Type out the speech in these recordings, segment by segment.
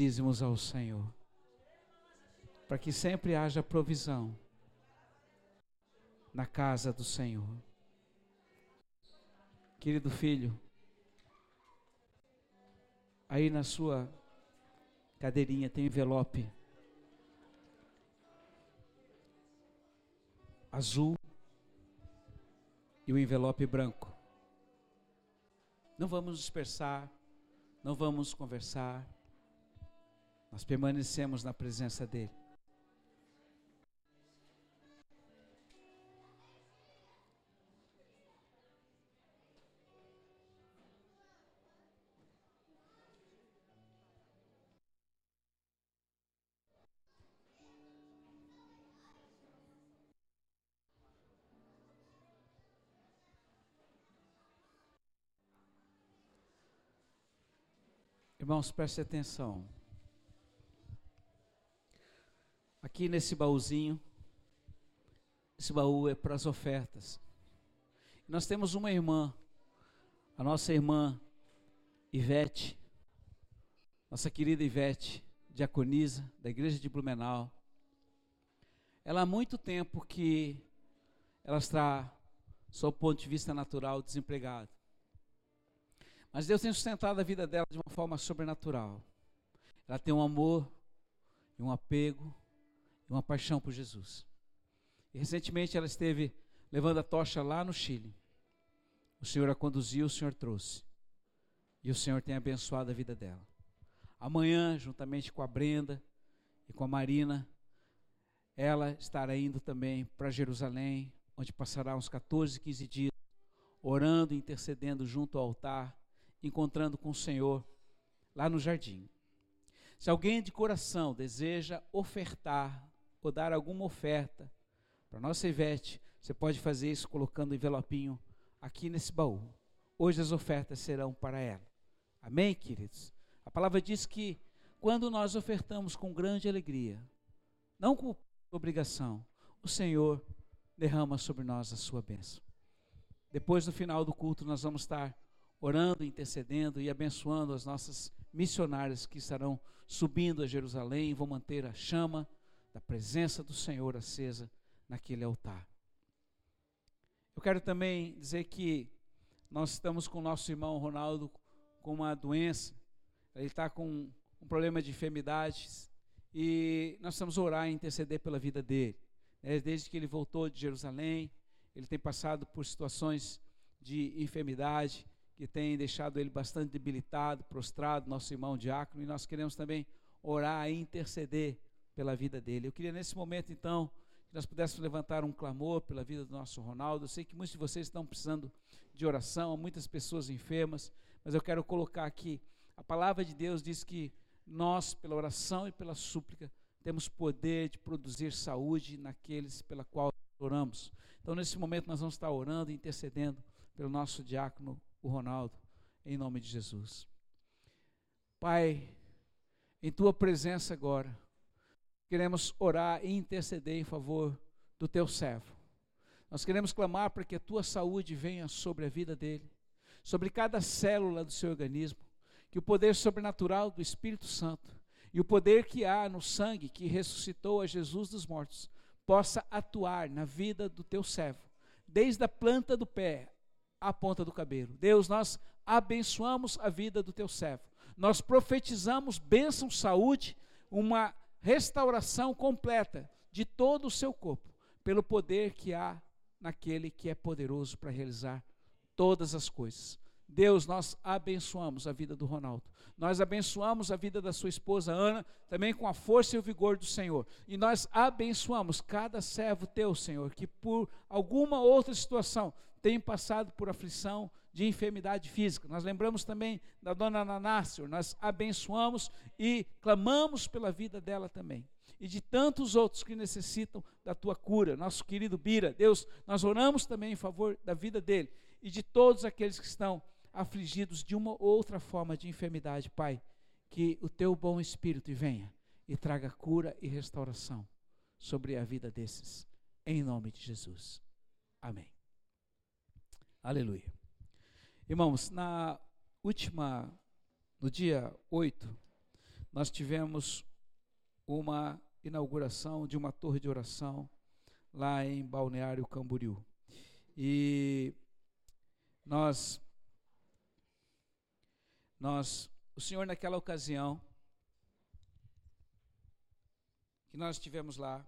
dízimos ao Senhor. Para que sempre haja provisão na casa do Senhor. Querido filho, aí na sua cadeirinha tem envelope azul e o envelope branco. Não vamos dispersar, não vamos conversar, nós permanecemos na presença dEle. Irmãos, preste atenção. Aqui nesse baúzinho, esse baú é para as ofertas. Nós temos uma irmã, a nossa irmã Ivete, nossa querida Ivete, diaconisa da igreja de Blumenau. Ela há muito tempo que ela está, o ponto de vista natural, desempregada. Mas Deus tem sustentado a vida dela de uma forma sobrenatural. Ela tem um amor, um apego, uma paixão por Jesus. E recentemente ela esteve levando a tocha lá no Chile. O Senhor a conduziu, o Senhor trouxe. E o Senhor tem abençoado a vida dela. Amanhã, juntamente com a Brenda e com a Marina, ela estará indo também para Jerusalém, onde passará uns 14, 15 dias, orando, intercedendo junto ao altar, encontrando com o Senhor lá no jardim. Se alguém de coração deseja ofertar ou dar alguma oferta para nossa Ivete, você pode fazer isso colocando o envelopinho aqui nesse baú. Hoje as ofertas serão para ela. Amém, queridos? A palavra diz que quando nós ofertamos com grande alegria, não com obrigação, o Senhor derrama sobre nós a sua bênção. Depois do final do culto, nós vamos estar orando, intercedendo e abençoando as nossas missionárias que estarão subindo a Jerusalém, vão manter a chama da presença do Senhor acesa naquele altar. Eu quero também dizer que nós estamos com o nosso irmão Ronaldo com uma doença, ele está com um problema de enfermidades e nós estamos orar e interceder pela vida dele. É, desde que ele voltou de Jerusalém, ele tem passado por situações de enfermidade que tem deixado ele bastante debilitado, prostrado, nosso irmão diácono, e nós queremos também orar e interceder pela vida dele. Eu queria nesse momento, então, que nós pudéssemos levantar um clamor pela vida do nosso Ronaldo. Eu sei que muitos de vocês estão precisando de oração, muitas pessoas enfermas, mas eu quero colocar aqui: a palavra de Deus diz que nós, pela oração e pela súplica, temos poder de produzir saúde naqueles pela qual oramos. Então, nesse momento, nós vamos estar orando e intercedendo pelo nosso diácono, o Ronaldo, em nome de Jesus. Pai, em tua presença agora, queremos orar e interceder em favor do teu servo. Nós queremos clamar para que a tua saúde venha sobre a vida dele, sobre cada célula do seu organismo, que o poder sobrenatural do Espírito Santo e o poder que há no sangue que ressuscitou a Jesus dos mortos possa atuar na vida do teu servo, desde a planta do pé à ponta do cabelo. Deus, nós abençoamos a vida do teu servo. Nós profetizamos bênção, saúde, uma restauração completa de todo o seu corpo, pelo poder que há naquele que é poderoso para realizar todas as coisas. Deus, nós abençoamos a vida do Ronaldo. Nós abençoamos a vida da sua esposa Ana, também com a força e o vigor do Senhor. E nós abençoamos cada servo teu, Senhor, que por alguma outra situação tem passado por aflição, de enfermidade física. Nós lembramos também da dona Nanácio, nós abençoamos e clamamos pela vida dela também. E de tantos outros que necessitam da tua cura. Nosso querido Bira, Deus, nós oramos também em favor da vida dele e de todos aqueles que estão afligidos de uma ou outra forma de enfermidade, Pai. Que o teu bom espírito venha e traga cura e restauração sobre a vida desses. Em nome de Jesus. Amém. Aleluia. Irmãos, na última, no dia 8, nós tivemos uma inauguração de uma torre de oração lá em Balneário Camboriú. E nós nós o Senhor naquela ocasião que nós estivemos lá,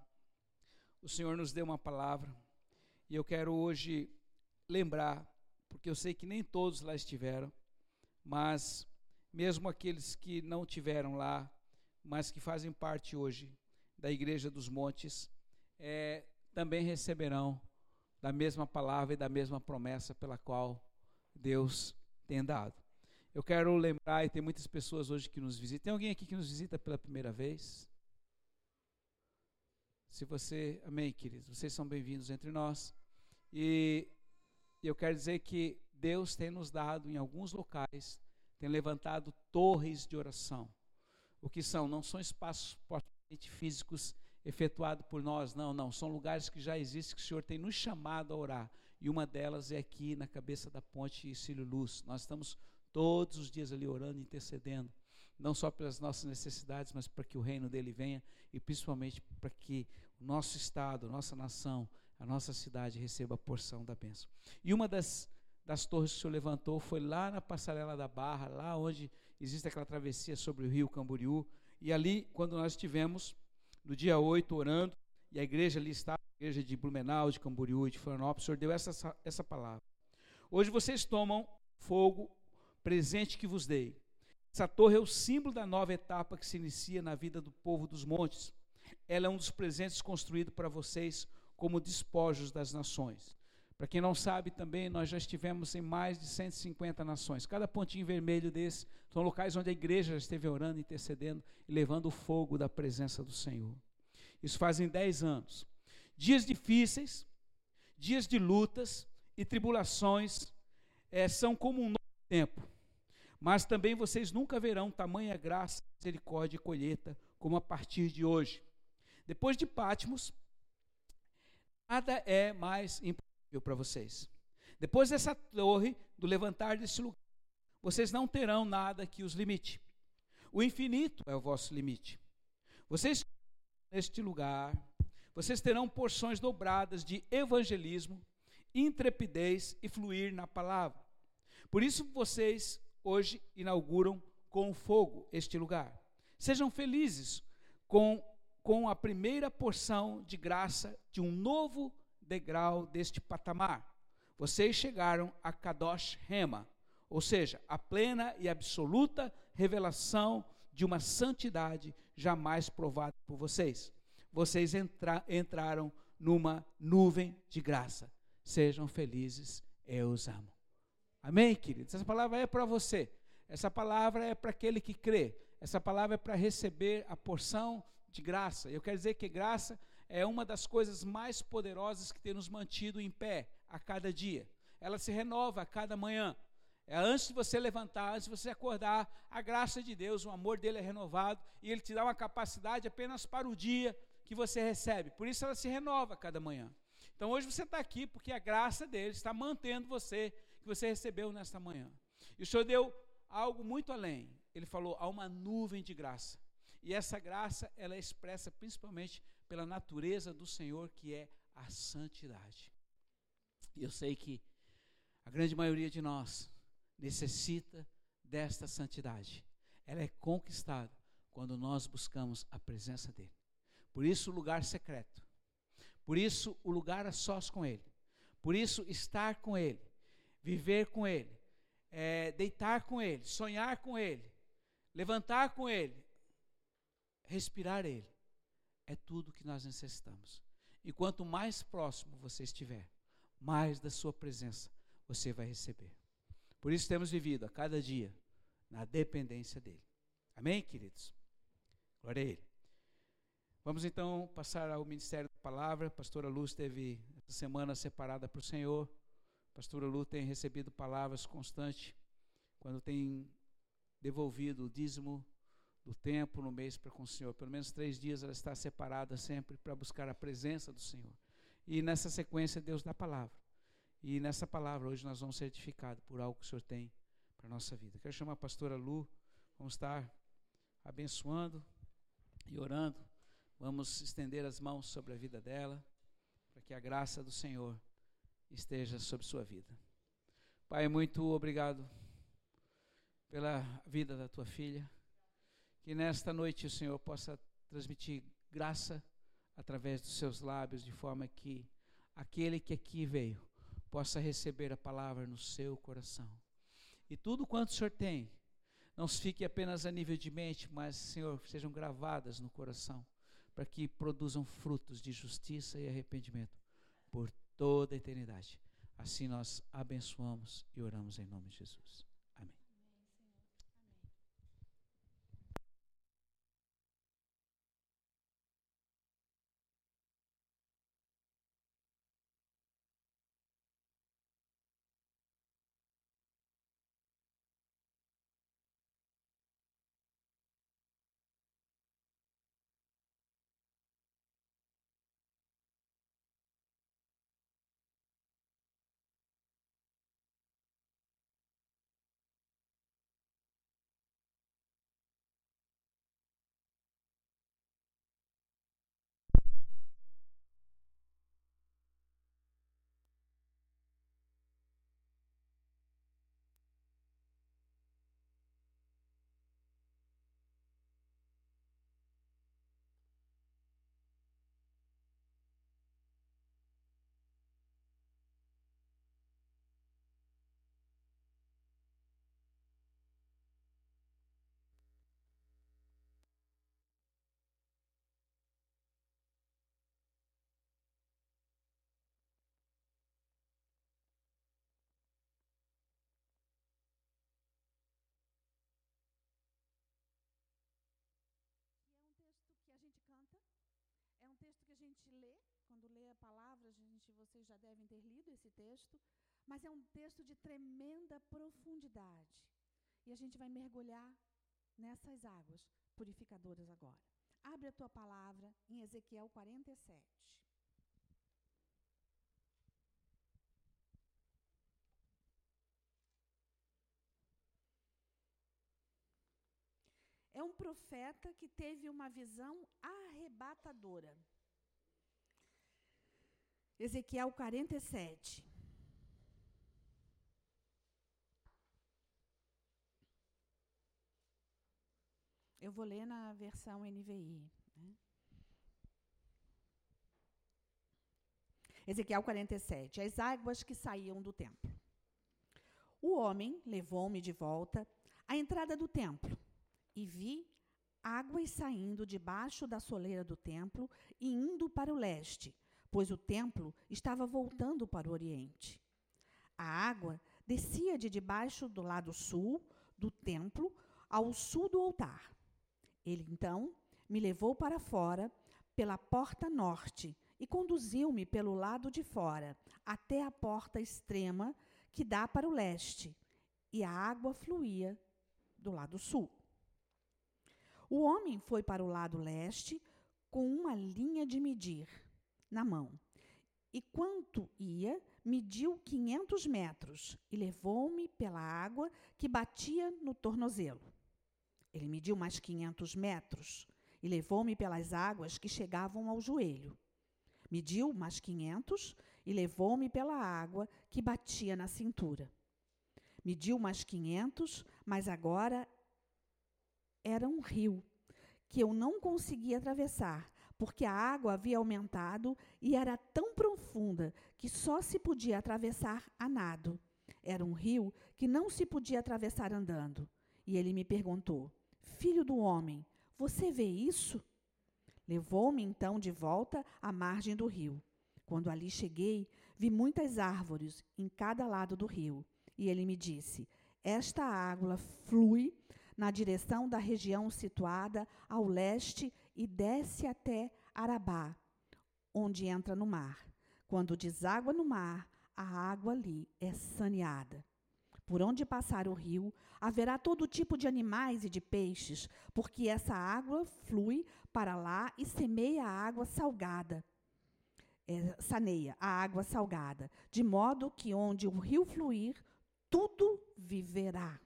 o Senhor nos deu uma palavra e eu quero hoje lembrar, porque eu sei que nem todos lá estiveram, mas mesmo aqueles que não tiveram lá, mas que fazem parte hoje da Igreja dos Montes, é, também receberão da mesma palavra e da mesma promessa pela qual Deus tem dado. Eu quero lembrar, e tem muitas pessoas hoje que nos visitam. Tem alguém aqui que nos visita pela primeira vez? Se você, amém, queridos, vocês são bem-vindos entre nós. E eu quero dizer que Deus tem nos dado em alguns locais, tem levantado torres de oração. O que são? Não são espaços físicos efetuados por nós, não, não. São lugares que já existem, que o Senhor tem nos chamado a orar. E uma delas é aqui na cabeça da ponte Cílio Luz. Nós estamos todos os dias ali orando, intercedendo, não só pelas nossas necessidades, mas para que o reino dele venha e principalmente para que o nosso estado, nossa nação, a nossa cidade receba a porção da bênção. E uma das, das torres que o Senhor levantou foi lá na passarela da Barra, lá onde existe aquela travessia sobre o rio Camboriú. E ali, quando nós estivemos, no dia 8, orando, e a igreja ali está, a igreja de Blumenau, de Camboriú, de Florianópolis, o Senhor deu essa, essa palavra. Hoje vocês tomam fogo presente que vos dei. Essa torre é o símbolo da nova etapa que se inicia na vida do povo dos montes. Ela é um dos presentes construídos para vocês como despojos das nações. Para quem não sabe também, nós já estivemos em mais de 150 nações. Cada pontinho vermelho desse são locais onde a igreja já esteve orando, intercedendo e levando o fogo da presença do Senhor. Isso fazem 10 anos. Dias difíceis, dias de lutas e tribulações é, são como um novo tempo. Mas também vocês nunca verão tamanha graça, misericórdia e colheita como a partir de hoje. Depois de Pátimos, nada é mais impossível para vocês. Depois dessa torre, do levantar desse lugar, vocês não terão nada que os limite. O infinito é o vosso limite. Vocês, neste lugar, vocês terão porções dobradas de evangelismo, intrepidez e fluir na palavra. Por isso vocês hoje inauguram com fogo este lugar. Sejam felizes com, com a primeira porção de graça de um novo degrau deste patamar. Vocês chegaram a Kadosh Rema, ou seja, a plena e absoluta revelação de uma santidade jamais provada por vocês. Vocês entra, entraram numa nuvem de graça. Sejam felizes, eu os amo. Amém, queridos? Essa palavra é para você. Essa palavra é para aquele que crê. Essa palavra é para receber a porção de graça. Eu quero dizer que graça é uma das coisas mais poderosas que tem nos mantido em pé a cada dia. Ela se renova a cada manhã. É antes de você levantar, antes de você acordar, a graça de Deus, o amor dele é renovado e ele te dá uma capacidade apenas para o dia que você recebe. Por isso ela se renova a cada manhã. Então hoje você está aqui porque a graça dele está mantendo você que você recebeu nesta manhã. E o Senhor deu algo muito além. Ele falou: há uma nuvem de graça. E essa graça, ela é expressa principalmente pela natureza do Senhor, que é a santidade. E eu sei que a grande maioria de nós necessita desta santidade. Ela é conquistada quando nós buscamos a presença dEle. Por isso, o lugar secreto. Por isso, o lugar a sós com Ele. Por isso, estar com Ele viver com Ele, é, deitar com Ele, sonhar com Ele, levantar com Ele, respirar Ele. É tudo que nós necessitamos. E quanto mais próximo você estiver, mais da Sua presença você vai receber. Por isso temos vivido a cada dia na dependência dEle. Amém, queridos? Glória a Ele. Vamos então passar ao ministério da palavra. Pastora Luz teve essa semana separada para o Senhor. Pastora Lu tem recebido palavras constantes quando tem devolvido o dízimo do tempo no mês para com o Senhor. Pelo menos três dias ela está separada sempre para buscar a presença do Senhor. E nessa sequência Deus dá a palavra. E nessa palavra hoje nós vamos ser edificados por algo que o Senhor tem para a nossa vida. Quero chamar a pastora Lu, vamos estar abençoando e orando. Vamos estender as mãos sobre a vida dela, para que a graça do Senhor esteja sobre sua vida. Pai, muito obrigado pela vida da tua filha. Que nesta noite o Senhor possa transmitir graça através dos seus lábios, de forma que aquele que aqui veio possa receber a palavra no seu coração. E tudo quanto o Senhor tem, não fique apenas a nível de mente, mas, Senhor, sejam gravadas no coração, para que produzam frutos de justiça e arrependimento por toda a eternidade. Assim nós abençoamos e oramos em nome de Jesus. Gente lê, quando lê a palavra, a gente, vocês já devem ter lido esse texto, mas é um texto de tremenda profundidade. E a gente vai mergulhar nessas águas purificadoras agora. Abre a tua palavra em Ezequiel 47. é um profeta que teve uma visão arrebatadora. Ezequiel 47. Eu vou ler na versão NVI. Né? Ezequiel 47. As águas que saíam do templo. O homem levou-me de volta à entrada do templo e vi águas saindo debaixo da soleira do templo e indo para o leste, pois o templo estava voltando para o oriente. A água descia de debaixo do lado sul do templo ao sul do altar. Ele então me levou para fora pela porta norte e conduziu-me pelo lado de fora até a porta extrema que dá para o leste, e a água fluía do lado sul. O homem foi para o lado leste com uma linha de medir na mão. E quanto ia, mediu 500 metros e levou-me pela água que batia no tornozelo. Ele mediu mais 500 metros e levou-me pelas águas que chegavam ao joelho. Mediu mais 500 e levou-me pela água que batia na cintura. Mediu mais 500, mas agora era um rio que eu não conseguia atravessar, porque a água havia aumentado e era tão profunda que só se podia atravessar a nado. Era um rio que não se podia atravessar andando. E ele me perguntou: Filho do homem, você vê isso? Levou-me então de volta à margem do rio. Quando ali cheguei, vi muitas árvores em cada lado do rio. E ele me disse: Esta água flui na direção da região situada ao leste e desce até Arabá, onde entra no mar. Quando deságua no mar, a água ali é saneada. Por onde passar o rio, haverá todo tipo de animais e de peixes, porque essa água flui para lá e semeia a água salgada. É, saneia a água salgada, de modo que onde o rio fluir, tudo viverá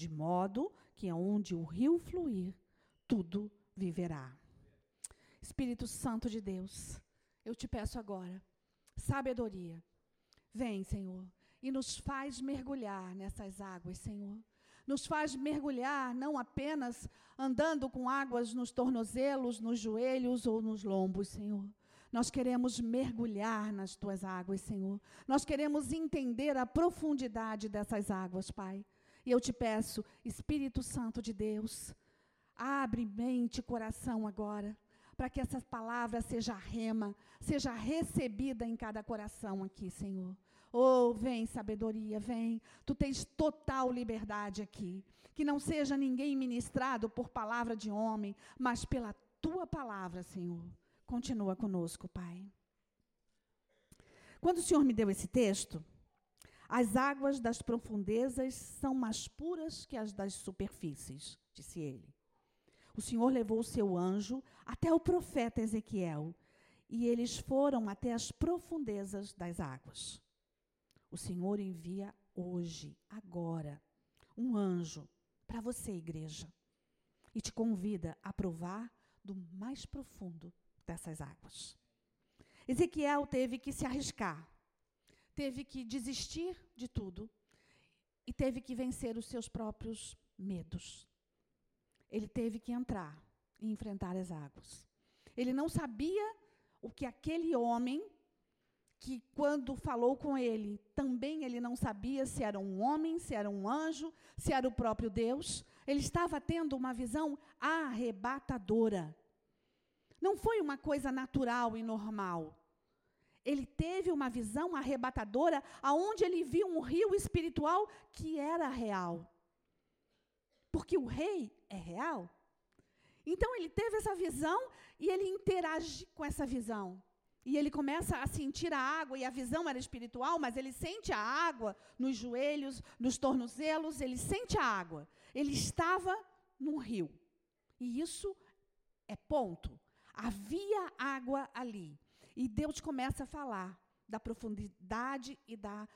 de modo que onde o rio fluir, tudo viverá. Espírito Santo de Deus, eu te peço agora, sabedoria. Vem, Senhor, e nos faz mergulhar nessas águas, Senhor. Nos faz mergulhar não apenas andando com águas nos tornozelos, nos joelhos ou nos lombos, Senhor. Nós queremos mergulhar nas tuas águas, Senhor. Nós queremos entender a profundidade dessas águas, Pai. E eu te peço, Espírito Santo de Deus, abre mente e coração agora, para que essa palavra seja rema, seja recebida em cada coração aqui, Senhor. Oh, vem sabedoria, vem. Tu tens total liberdade aqui. Que não seja ninguém ministrado por palavra de homem, mas pela tua palavra, Senhor. Continua conosco, Pai. Quando o Senhor me deu esse texto, as águas das profundezas são mais puras que as das superfícies, disse ele. O Senhor levou o seu anjo até o profeta Ezequiel, e eles foram até as profundezas das águas. O Senhor envia hoje, agora, um anjo para você, igreja, e te convida a provar do mais profundo dessas águas. Ezequiel teve que se arriscar, teve que desistir de tudo e teve que vencer os seus próprios medos. Ele teve que entrar e enfrentar as águas. Ele não sabia o que aquele homem que quando falou com ele, também ele não sabia se era um homem, se era um anjo, se era o próprio Deus. Ele estava tendo uma visão arrebatadora. Não foi uma coisa natural e normal. Ele teve uma visão arrebatadora aonde ele viu um rio espiritual que era real. Porque o rei é real. Então ele teve essa visão e ele interage com essa visão. E ele começa a sentir a água, e a visão era espiritual, mas ele sente a água nos joelhos, nos tornozelos, ele sente a água. Ele estava num rio. E isso é ponto. Havia água ali. E Deus começa a falar da profundidade e da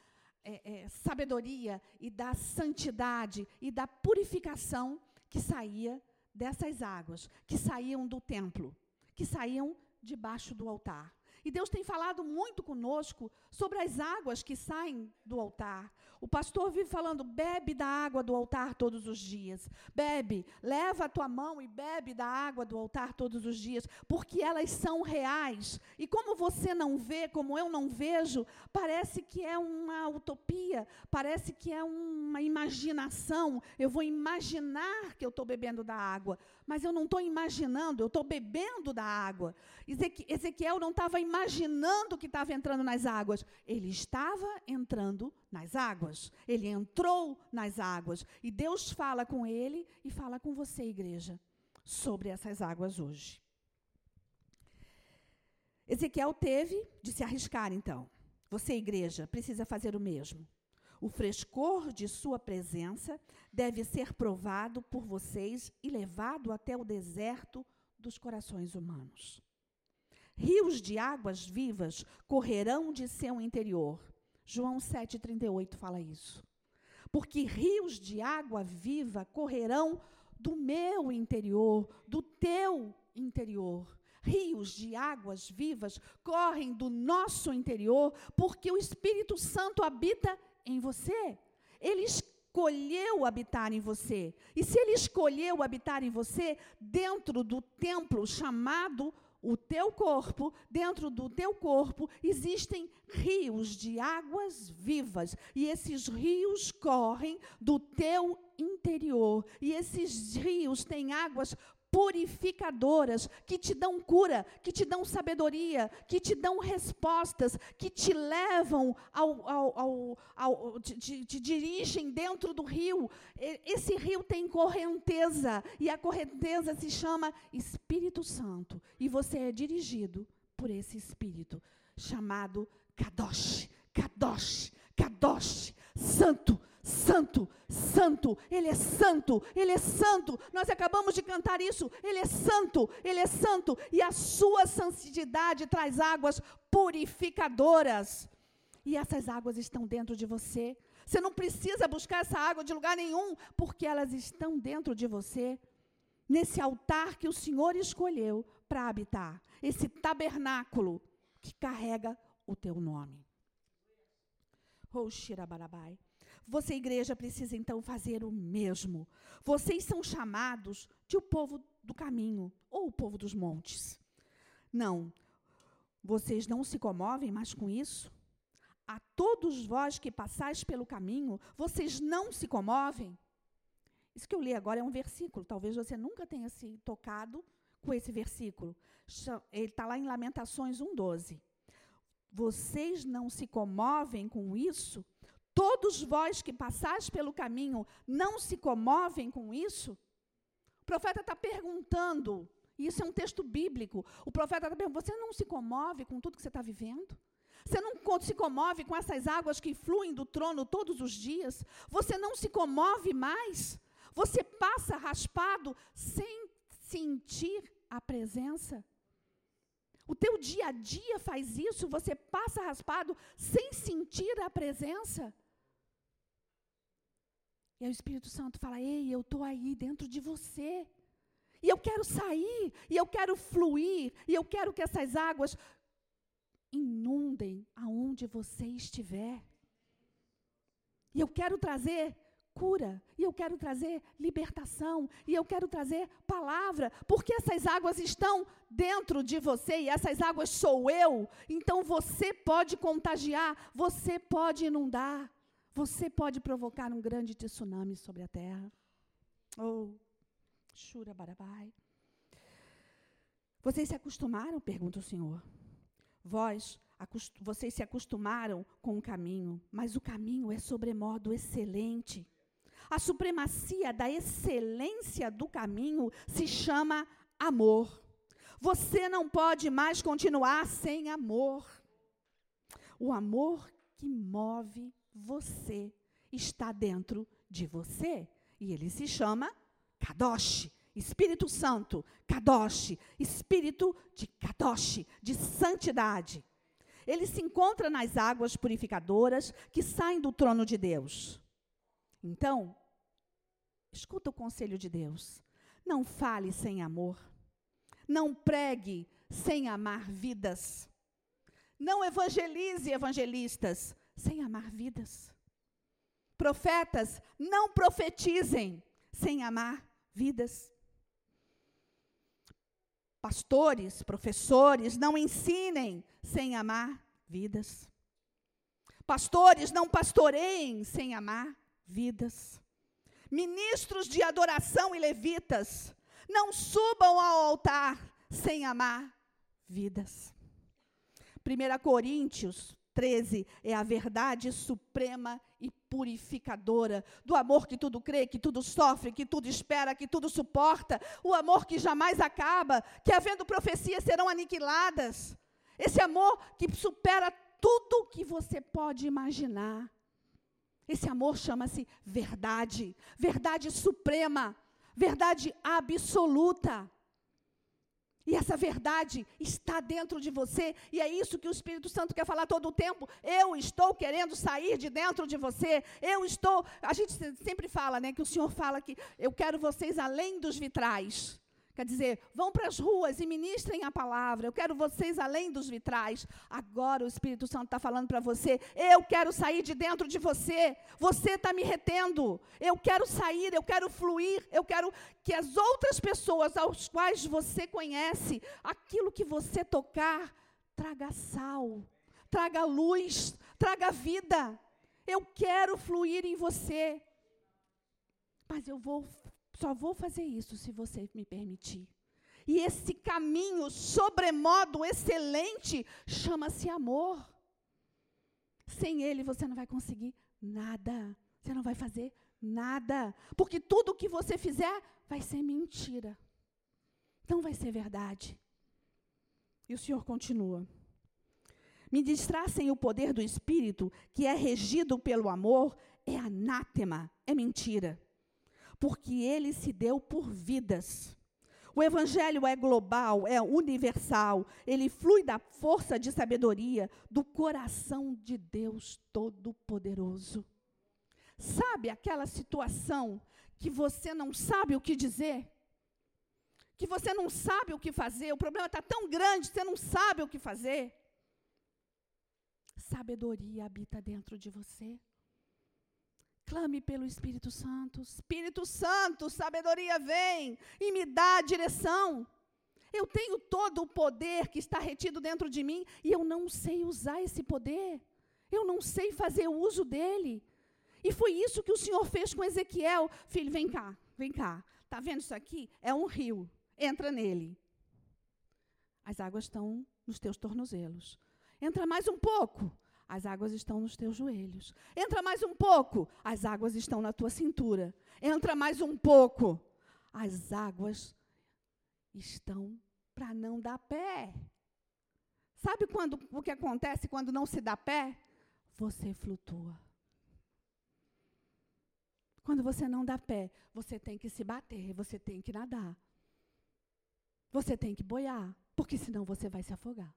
é, é, sabedoria e da santidade e da purificação que saía dessas águas, que saíam do templo, que saíam debaixo do altar. E Deus tem falado muito conosco sobre as águas que saem do altar. O pastor vive falando: bebe da água do altar todos os dias. Bebe, leva a tua mão e bebe da água do altar todos os dias, porque elas são reais. E como você não vê, como eu não vejo, parece que é uma utopia, parece que é uma imaginação. Eu vou imaginar que eu estou bebendo da água, mas eu não estou imaginando, eu estou bebendo da água. Ezequiel não estava imaginando que estava entrando nas águas, ele estava entrando nas águas. Ele entrou nas águas. E Deus fala com ele e fala com você, igreja, sobre essas águas hoje. Ezequiel teve de se arriscar, então. Você, igreja, precisa fazer o mesmo. O frescor de sua presença deve ser provado por vocês e levado até o deserto dos corações humanos. Rios de águas vivas correrão de seu interior. João 7,38 fala isso. Porque rios de água viva correrão do meu interior, do teu interior. Rios de águas vivas correm do nosso interior, porque o Espírito Santo habita em você. Ele escolheu habitar em você. E se ele escolheu habitar em você, dentro do templo chamado o teu corpo, dentro do teu corpo, existem rios de águas vivas. E esses rios correm do teu interior. E esses rios têm águas purificadoras, que te dão cura, que te dão sabedoria, que te dão respostas, que te levam ao, ao, ao, ao te, te, dirigem dentro do rio. Esse rio tem correnteza, e a correnteza se chama Espírito Santo. E você é dirigido por esse Espírito, chamado Kadosh, Kadosh, Kadosh, Santo, santo, santo, ele é santo, ele é santo. Nós acabamos de cantar isso. Ele é santo, ele é santo e a sua santidade traz águas purificadoras. E essas águas estão dentro de você. Você não precisa buscar essa água de lugar nenhum, porque elas estão dentro de você. nesse altar que o Senhor escolheu para habitar, esse tabernáculo que carrega o teu nome. Oh, Shirabarabai. Você, igreja, precisa então fazer o mesmo. Vocês são chamados de o povo do caminho ou o povo dos montes. Não, vocês não se comovem mais com isso? A todos vós que passais pelo caminho, vocês não se comovem? Isso que eu li agora é um versículo. Talvez você nunca tenha se tocado com esse versículo. Ele está lá em Lamentações 1,12. Vocês não se comovem com isso? Todos vós que passais pelo caminho não se comovem com isso? O profeta está perguntando, isso é um texto bíblico. O profeta está perguntando: você não se comove com tudo que você está vivendo? Você não se comove com essas águas que fluem do trono todos os dias? Você não se comove mais? Você passa raspado sem sentir a presença? O teu dia a dia faz isso? Você passa raspado sem sentir a presença? E aí o Espírito Santo fala: Ei, eu estou aí dentro de você. E eu quero sair, e eu quero fluir, e eu quero que essas águas inundem aonde você estiver. E eu quero trazer cura, e eu quero trazer libertação, e eu quero trazer palavra, porque essas águas estão dentro de você, e essas águas sou eu, então você pode contagiar, você pode inundar. Você pode provocar um grande tsunami sobre a terra. Oh, chura barabai. Vocês se acostumaram? Pergunta o Senhor. Vós, vocês se acostumaram com o caminho, mas o caminho é sobremodo excelente. A supremacia da excelência do caminho se chama amor. Você não pode mais continuar sem amor. O amor que move você está dentro de você. E ele se chama Kadosh, Espírito Santo, Kadosh, Espírito de Kadosh, de santidade. Ele se encontra nas águas purificadoras que saem do trono de Deus. Então, escuta o conselho de Deus. Não fale sem amor. Não pregue sem amar vidas. Não evangelize evangelistas sem amar vidas. Profetas, não profetizem sem amar vidas. Pastores, professores, não ensinem sem amar vidas. Pastores, não pastoreiem sem amar vidas. Ministros de adoração e levitas, não subam ao altar sem amar vidas. 1 Coríntios 13 é a verdade suprema e purificadora do amor que tudo crê, que tudo sofre, que tudo espera, que tudo suporta, o amor que jamais acaba, que havendo profecias serão aniquiladas. Esse amor que supera tudo que você pode imaginar. Esse amor chama-se verdade, verdade suprema, verdade absoluta. E essa verdade está dentro de você, e é isso que o Espírito Santo quer falar todo o tempo. Eu estou querendo sair de dentro de você. Eu estou. A gente sempre fala, né, que o Senhor fala que eu quero vocês além dos vitrais. Quer dizer, vão para as ruas e ministrem a palavra. Eu quero vocês além dos vitrais. Agora o Espírito Santo está falando para você. Eu quero sair de dentro de você. Você está me retendo. Eu quero sair, eu quero fluir. Eu quero que as outras pessoas aos quais você conhece, aquilo que você tocar, traga sal, traga luz, traga vida. Eu quero fluir em você. Mas eu vou só vou fazer isso se você me permitir. E esse caminho sobremodo excelente chama-se amor. Sem ele você não vai conseguir nada. Você não vai fazer nada. Porque tudo que você fizer vai ser mentira. Não vai ser verdade. E o Senhor continua. Me distracem o poder do Espírito, que é regido pelo amor, é anátema, é mentira porque ele se deu por vidas. O evangelho é global, é universal, ele flui da força de sabedoria do coração de Deus Todo-Poderoso. Sabe aquela situação que você não sabe o que dizer? que você não sabe o que fazer, o problema está tão grande, você não sabe o que fazer. Sabedoria habita dentro de você. Clame pelo Espírito Santo. Espírito Santo, sabedoria vem e me dá a direção. Eu tenho todo o poder que está retido dentro de mim e eu não sei usar esse poder. Eu não sei fazer uso dele. E foi isso que o Senhor fez com Ezequiel. Filho, vem cá, vem cá. Está vendo isso aqui? É um rio. Entra nele. As águas estão nos teus tornozelos. Entra mais um pouco. As águas estão nos teus joelhos. Entra mais um pouco. As águas estão na tua cintura. Entra mais um pouco. As águas estão para não dar pé. Sabe quando o que acontece quando não se dá pé? Você flutua. Quando você não dá pé, você tem que se bater, você tem que nadar. Você tem que boiar, porque senão você vai se afogar.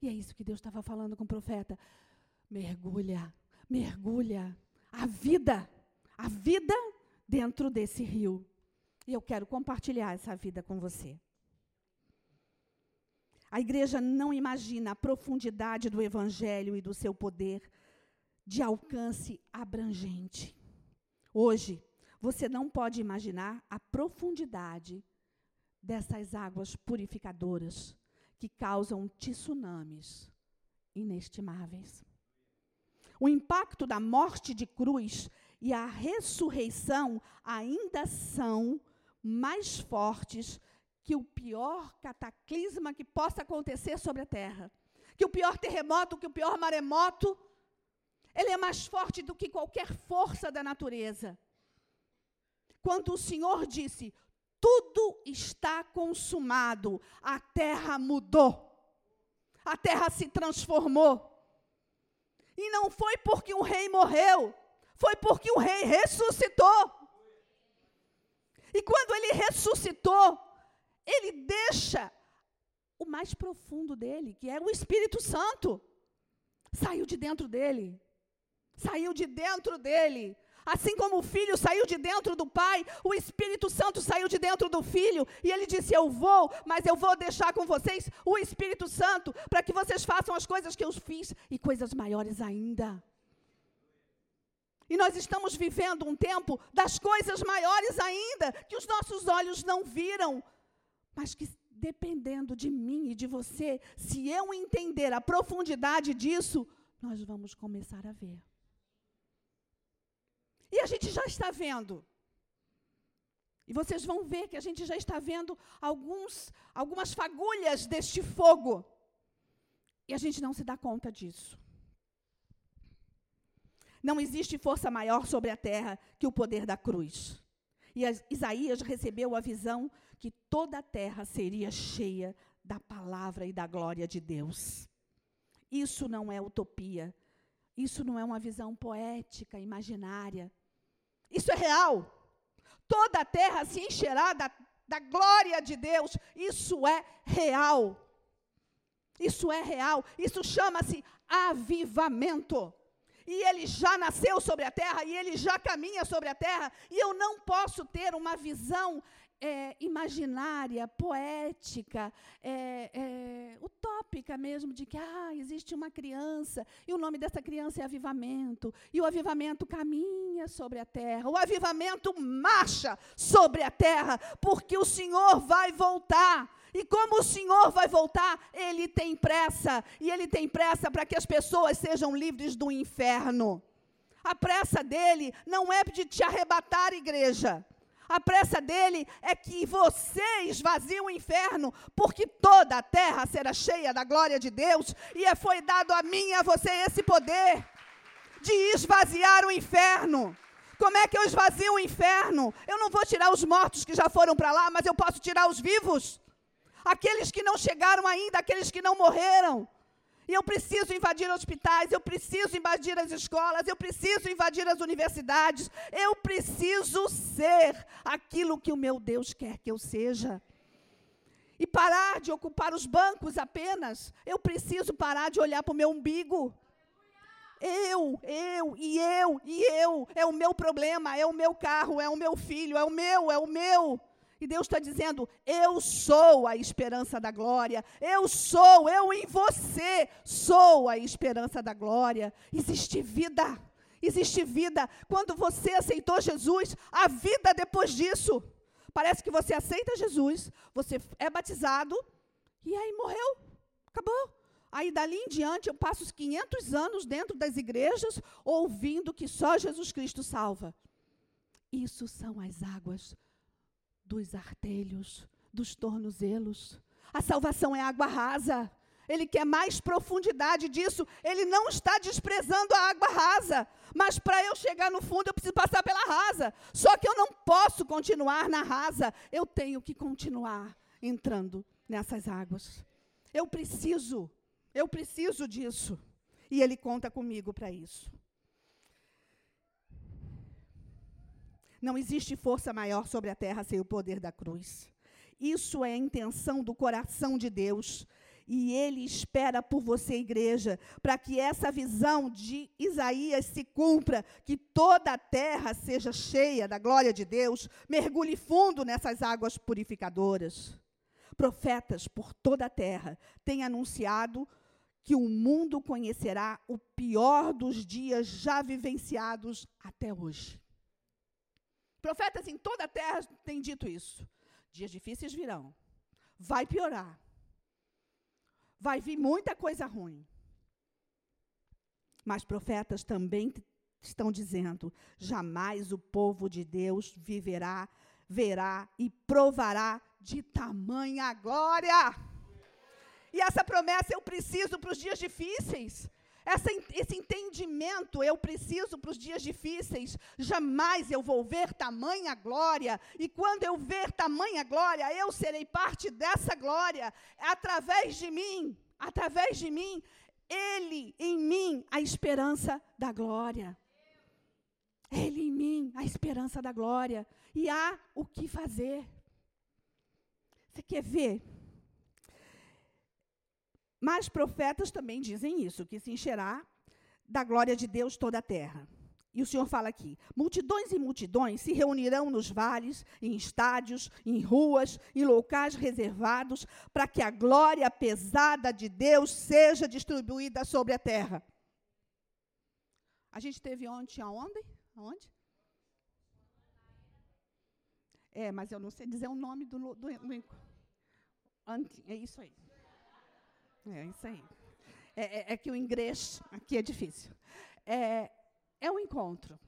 E é isso que Deus estava falando com o profeta. Mergulha, mergulha. A vida, a vida dentro desse rio. E eu quero compartilhar essa vida com você. A igreja não imagina a profundidade do evangelho e do seu poder de alcance abrangente. Hoje, você não pode imaginar a profundidade dessas águas purificadoras que causam tsunamis inestimáveis. O impacto da morte de cruz e a ressurreição ainda são mais fortes que o pior cataclisma que possa acontecer sobre a terra. Que o pior terremoto, que o pior maremoto, ele é mais forte do que qualquer força da natureza. Quando o Senhor disse: tudo está consumado, a terra mudou, a terra se transformou. E não foi porque um rei morreu, foi porque o rei ressuscitou. E quando ele ressuscitou, ele deixa o mais profundo dele, que é o Espírito Santo, saiu de dentro dele saiu de dentro dele. Assim como o filho saiu de dentro do pai, o Espírito Santo saiu de dentro do filho, e ele disse: Eu vou, mas eu vou deixar com vocês o Espírito Santo, para que vocês façam as coisas que eu fiz e coisas maiores ainda. E nós estamos vivendo um tempo das coisas maiores ainda, que os nossos olhos não viram, mas que dependendo de mim e de você, se eu entender a profundidade disso, nós vamos começar a ver. E a gente já está vendo. E vocês vão ver que a gente já está vendo alguns, algumas fagulhas deste fogo. E a gente não se dá conta disso. Não existe força maior sobre a terra que o poder da cruz. E Isaías recebeu a visão que toda a terra seria cheia da palavra e da glória de Deus. Isso não é utopia. Isso não é uma visão poética, imaginária. Isso é real. Toda a terra se encherá da, da glória de Deus. Isso é real. Isso é real. Isso chama-se avivamento. E ele já nasceu sobre a terra, e ele já caminha sobre a terra, e eu não posso ter uma visão é, imaginária, poética, é, é, utópica mesmo, de que ah, existe uma criança e o nome dessa criança é avivamento, e o avivamento caminha sobre a terra, o avivamento marcha sobre a terra, porque o Senhor vai voltar. E como o Senhor vai voltar, Ele tem pressa, e Ele tem pressa para que as pessoas sejam livres do inferno. A pressa dele não é de te arrebatar, igreja. A pressa dele é que você esvazie o inferno, porque toda a terra será cheia da glória de Deus, e é foi dado a mim e a você esse poder de esvaziar o inferno. Como é que eu esvazio o inferno? Eu não vou tirar os mortos que já foram para lá, mas eu posso tirar os vivos. Aqueles que não chegaram ainda, aqueles que não morreram. E eu preciso invadir hospitais, eu preciso invadir as escolas, eu preciso invadir as universidades, eu preciso ser aquilo que o meu Deus quer que eu seja. E parar de ocupar os bancos apenas, eu preciso parar de olhar para o meu umbigo. Eu, eu, e eu, e eu, é o meu problema, é o meu carro, é o meu filho, é o meu, é o meu. E Deus está dizendo: Eu sou a esperança da glória. Eu sou, eu em você sou a esperança da glória. Existe vida. Existe vida. Quando você aceitou Jesus, a vida depois disso. Parece que você aceita Jesus, você é batizado e aí morreu. Acabou. Aí dali em diante eu passo os 500 anos dentro das igrejas ouvindo que só Jesus Cristo salva. Isso são as águas dos artelhos, dos tornozelos. A salvação é água rasa. Ele quer mais profundidade disso. Ele não está desprezando a água rasa. Mas para eu chegar no fundo, eu preciso passar pela rasa. Só que eu não posso continuar na rasa. Eu tenho que continuar entrando nessas águas. Eu preciso. Eu preciso disso. E Ele conta comigo para isso. Não existe força maior sobre a terra sem o poder da cruz. Isso é a intenção do coração de Deus. E Ele espera por você, igreja, para que essa visão de Isaías se cumpra, que toda a terra seja cheia da glória de Deus, mergulhe fundo nessas águas purificadoras. Profetas por toda a terra têm anunciado que o mundo conhecerá o pior dos dias já vivenciados até hoje. Profetas em toda a terra têm dito isso. Dias difíceis virão. Vai piorar. Vai vir muita coisa ruim. Mas profetas também estão dizendo: jamais o povo de Deus viverá, verá e provará de tamanha glória. E essa promessa eu preciso para os dias difíceis. Essa, esse entendimento eu preciso para os dias difíceis. Jamais eu vou ver tamanha glória. E quando eu ver tamanha glória, eu serei parte dessa glória. Através de mim, através de mim, Ele em mim, a esperança da glória. Ele em mim, a esperança da glória. E há o que fazer. Você quer ver? Mas profetas também dizem isso, que se encherá da glória de Deus toda a terra. E o Senhor fala aqui: multidões e multidões se reunirão nos vales, em estádios, em ruas, em locais reservados, para que a glória pesada de Deus seja distribuída sobre a terra. A gente teve ontem aonde? Aonde? É, mas eu não sei dizer o nome do. do, do, é isso aí. É isso aí. É, é, é que o inglês aqui é difícil. É, é um encontro.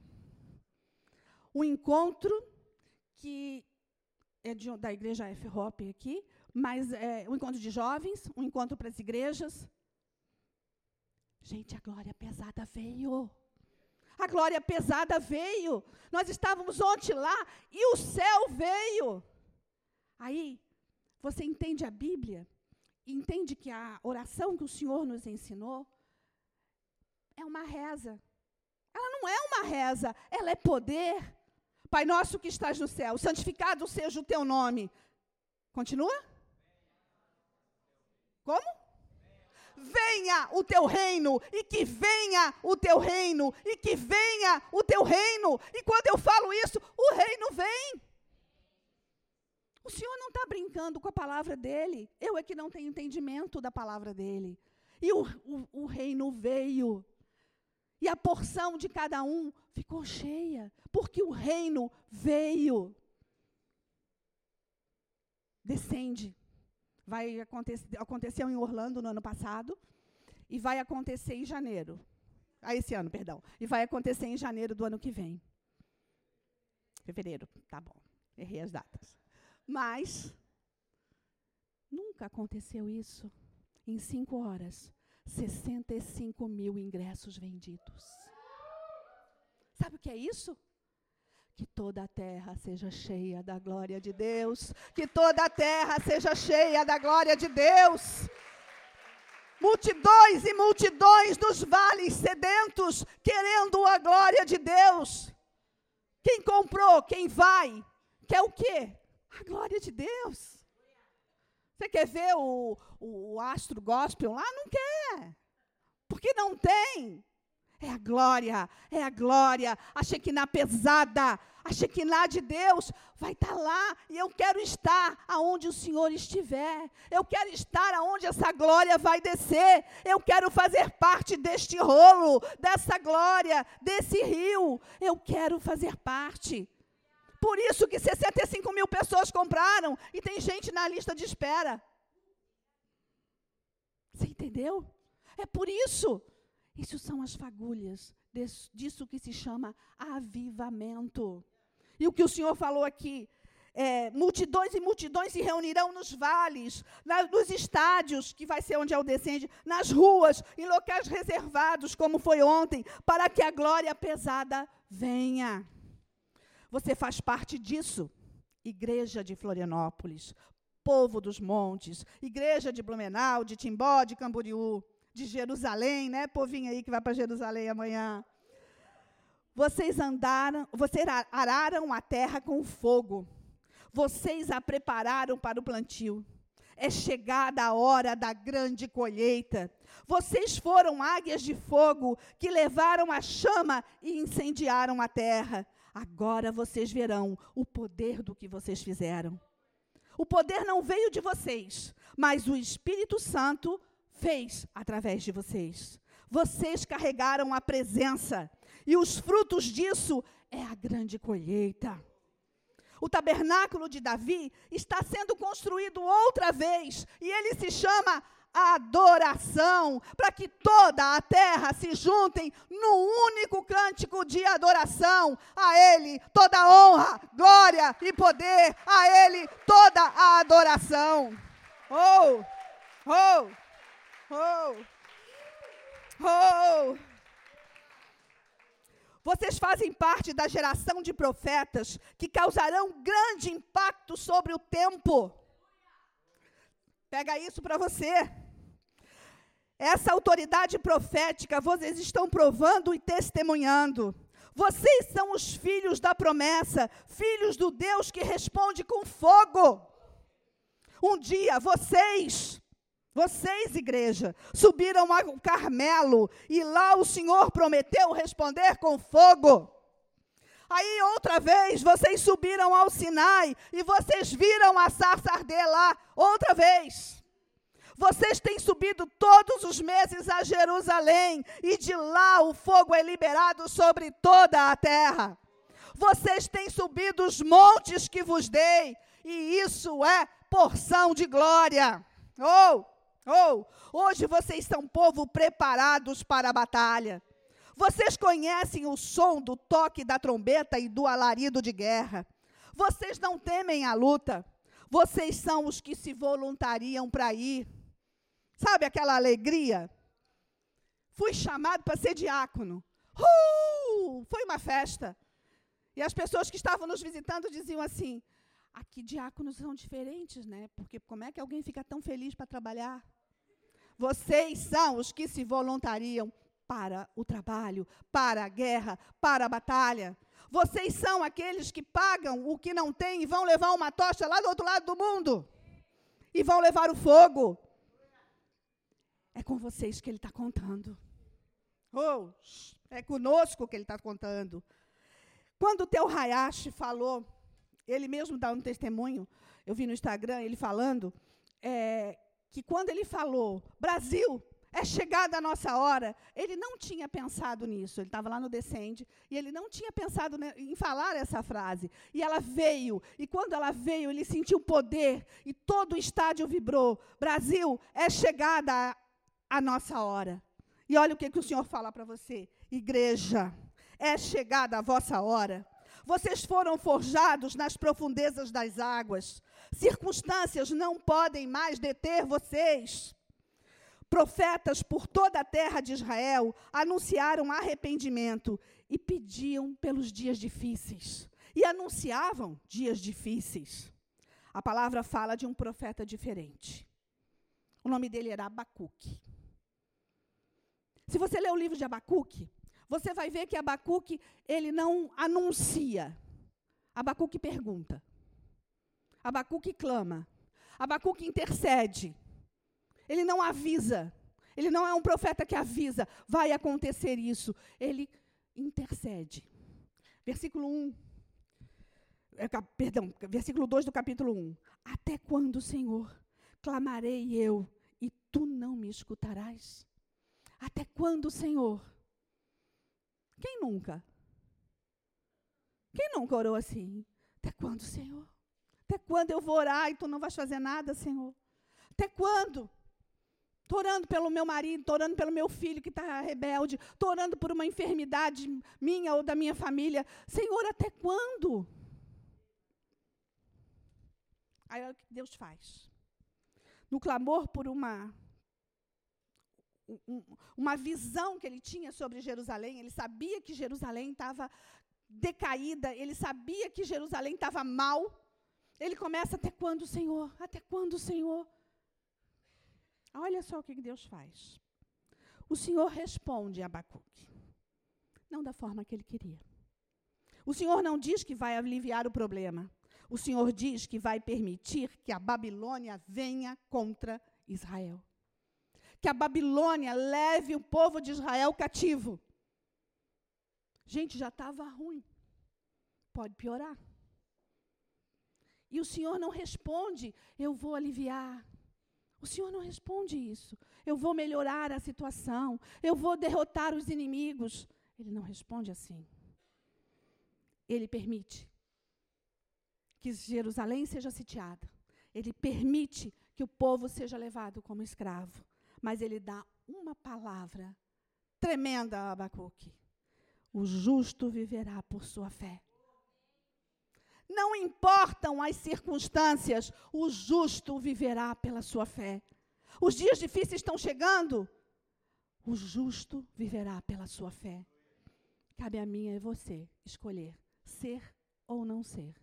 Um encontro que é de, da igreja F-Hop aqui, mas é um encontro de jovens, um encontro para as igrejas. Gente, a glória pesada veio. A glória pesada veio. Nós estávamos ontem lá e o céu veio. Aí, você entende a Bíblia? Entende que a oração que o Senhor nos ensinou é uma reza. Ela não é uma reza, ela é poder. Pai nosso que estás no céu, santificado seja o teu nome. Continua? Como? Venha o teu reino, e que venha o teu reino, e que venha o teu reino. E quando eu falo isso, o reino vem. O Senhor não está brincando com a palavra dele. Eu é que não tenho entendimento da palavra dele. E o, o, o reino veio. E a porção de cada um ficou cheia. Porque o reino veio. Descende. Vai acontecer, aconteceu em Orlando no ano passado. E vai acontecer em janeiro. Ah, esse ano, perdão. E vai acontecer em janeiro do ano que vem. Fevereiro, tá bom. Errei as datas. Mas nunca aconteceu isso. Em cinco horas, 65 mil ingressos vendidos. Sabe o que é isso? Que toda a terra seja cheia da glória de Deus. Que toda a terra seja cheia da glória de Deus. Multidões e multidões dos vales sedentos, querendo a glória de Deus. Quem comprou, quem vai, quer o quê? A glória de Deus. Você quer ver o, o, o astro gospel lá? Não quer. Porque não tem. É a glória, é a glória. A Shekinah pesada, a Shekinah de Deus vai estar tá lá. E eu quero estar aonde o Senhor estiver. Eu quero estar aonde essa glória vai descer. Eu quero fazer parte deste rolo, dessa glória, desse rio. Eu quero fazer parte. Por isso que 65 mil pessoas compraram e tem gente na lista de espera. Você entendeu? É por isso. Isso são as fagulhas disso que se chama avivamento. E o que o Senhor falou aqui, é, multidões e multidões se reunirão nos vales, na, nos estádios, que vai ser onde é o descende, nas ruas, em locais reservados, como foi ontem, para que a glória pesada venha. Você faz parte disso. Igreja de Florianópolis, povo dos montes, igreja de Blumenau, de Timbó, de Camboriú, de Jerusalém, né? Povinho aí que vai para Jerusalém amanhã. Vocês andaram, vocês araram a terra com fogo. Vocês a prepararam para o plantio. É chegada a hora da grande colheita. Vocês foram águias de fogo que levaram a chama e incendiaram a terra. Agora vocês verão o poder do que vocês fizeram. O poder não veio de vocês, mas o Espírito Santo fez através de vocês. Vocês carregaram a presença, e os frutos disso é a grande colheita. O tabernáculo de Davi está sendo construído outra vez, e ele se chama adoração, para que toda a terra se juntem num único cântico de adoração. A Ele toda honra, glória e poder, a Ele toda a adoração. Oh, oh, oh, oh. Vocês fazem parte da geração de profetas que causarão grande impacto sobre o tempo. Pega isso para você. Essa autoridade profética vocês estão provando e testemunhando. Vocês são os filhos da promessa, filhos do Deus que responde com fogo. Um dia vocês, vocês, igreja, subiram ao Carmelo e lá o Senhor prometeu responder com fogo. Aí outra vez vocês subiram ao Sinai e vocês viram a sarça arder lá, outra vez. Vocês têm subido todos os meses a Jerusalém e de lá o fogo é liberado sobre toda a terra. Vocês têm subido os montes que vos dei e isso é porção de glória. Oh, oh, hoje vocês são povo preparados para a batalha. Vocês conhecem o som do toque da trombeta e do alarido de guerra. Vocês não temem a luta. Vocês são os que se voluntariam para ir. Sabe aquela alegria? Fui chamado para ser diácono. Uh! Foi uma festa. E as pessoas que estavam nos visitando diziam assim: aqui diáconos são diferentes, né? Porque como é que alguém fica tão feliz para trabalhar? Vocês são os que se voluntariam para o trabalho, para a guerra, para a batalha. Vocês são aqueles que pagam o que não têm e vão levar uma tocha lá do outro lado do mundo. E vão levar o fogo. É com vocês que ele está contando. Oh, é conosco que ele está contando. Quando o teu Hayashi falou, ele mesmo dá um testemunho, eu vi no Instagram ele falando, é, que quando ele falou, Brasil, é chegada a nossa hora. Ele não tinha pensado nisso. Ele estava lá no Descende e ele não tinha pensado em falar essa frase. E ela veio. E quando ela veio, ele sentiu poder e todo o estádio vibrou. Brasil, é chegada a, nossa hora. E olha o que, que o Senhor fala para você. Igreja, é chegada a vossa hora. Vocês foram forjados nas profundezas das águas. Circunstâncias não podem mais deter vocês. Profetas por toda a terra de Israel anunciaram arrependimento e pediam pelos dias difíceis. E anunciavam dias difíceis. A palavra fala de um profeta diferente. O nome dele era Abacuque. Se você ler o livro de Abacuque, você vai ver que Abacuque, ele não anuncia. Abacuque pergunta. Abacuque clama. Abacuque intercede. Ele não avisa, Ele não é um profeta que avisa, vai acontecer isso. Ele intercede. Versículo 1. É, perdão, versículo 2 do capítulo 1. Até quando, Senhor, clamarei eu e tu não me escutarás? Até quando, Senhor? Quem nunca? Quem nunca orou assim? Até quando, Senhor? Até quando eu vou orar e tu não vais fazer nada, Senhor? Até quando? Estou orando pelo meu marido, estou orando pelo meu filho que está rebelde, estou orando por uma enfermidade minha ou da minha família. Senhor, até quando? Aí olha o que Deus faz. No clamor por uma um, uma visão que ele tinha sobre Jerusalém, ele sabia que Jerusalém estava decaída, ele sabia que Jerusalém estava mal. Ele começa até quando, Senhor? Até quando, Senhor? Olha só o que Deus faz. O Senhor responde a Abacuque, não da forma que ele queria. O Senhor não diz que vai aliviar o problema. O Senhor diz que vai permitir que a Babilônia venha contra Israel. Que a Babilônia leve o povo de Israel cativo. Gente, já estava ruim. Pode piorar. E o Senhor não responde, eu vou aliviar. O Senhor não responde isso. Eu vou melhorar a situação. Eu vou derrotar os inimigos. Ele não responde assim. Ele permite que Jerusalém seja sitiada. Ele permite que o povo seja levado como escravo. Mas ele dá uma palavra tremenda a Abacuque. O justo viverá por sua fé. Não importam as circunstâncias, o justo viverá pela sua fé. Os dias difíceis estão chegando, o justo viverá pela sua fé. Cabe a mim e você escolher ser ou não ser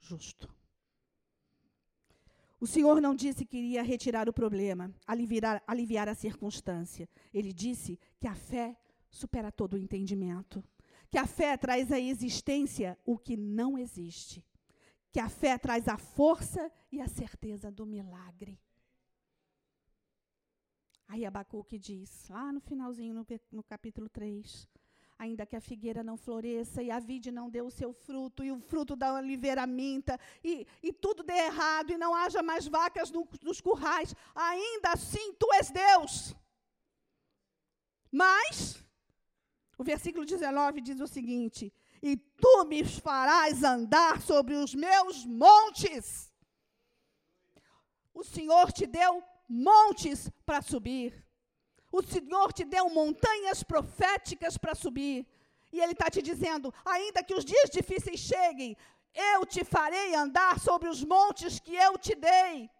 justo. O Senhor não disse que iria retirar o problema, aliviar, aliviar a circunstância. Ele disse que a fé supera todo o entendimento. Que a fé traz à existência o que não existe que a fé traz a força e a certeza do milagre. Aí Abacuque diz, lá no finalzinho, no, no capítulo 3, ainda que a figueira não floresça e a vide não dê o seu fruto, e o fruto da oliveira minta, e, e tudo dê errado, e não haja mais vacas no, nos currais, ainda assim tu és Deus. Mas, o versículo 19 diz o seguinte: e tu me farás andar sobre os meus montes. O Senhor te deu montes para subir. O Senhor te deu montanhas proféticas para subir. E Ele está te dizendo: ainda que os dias difíceis cheguem, eu te farei andar sobre os montes que eu te dei.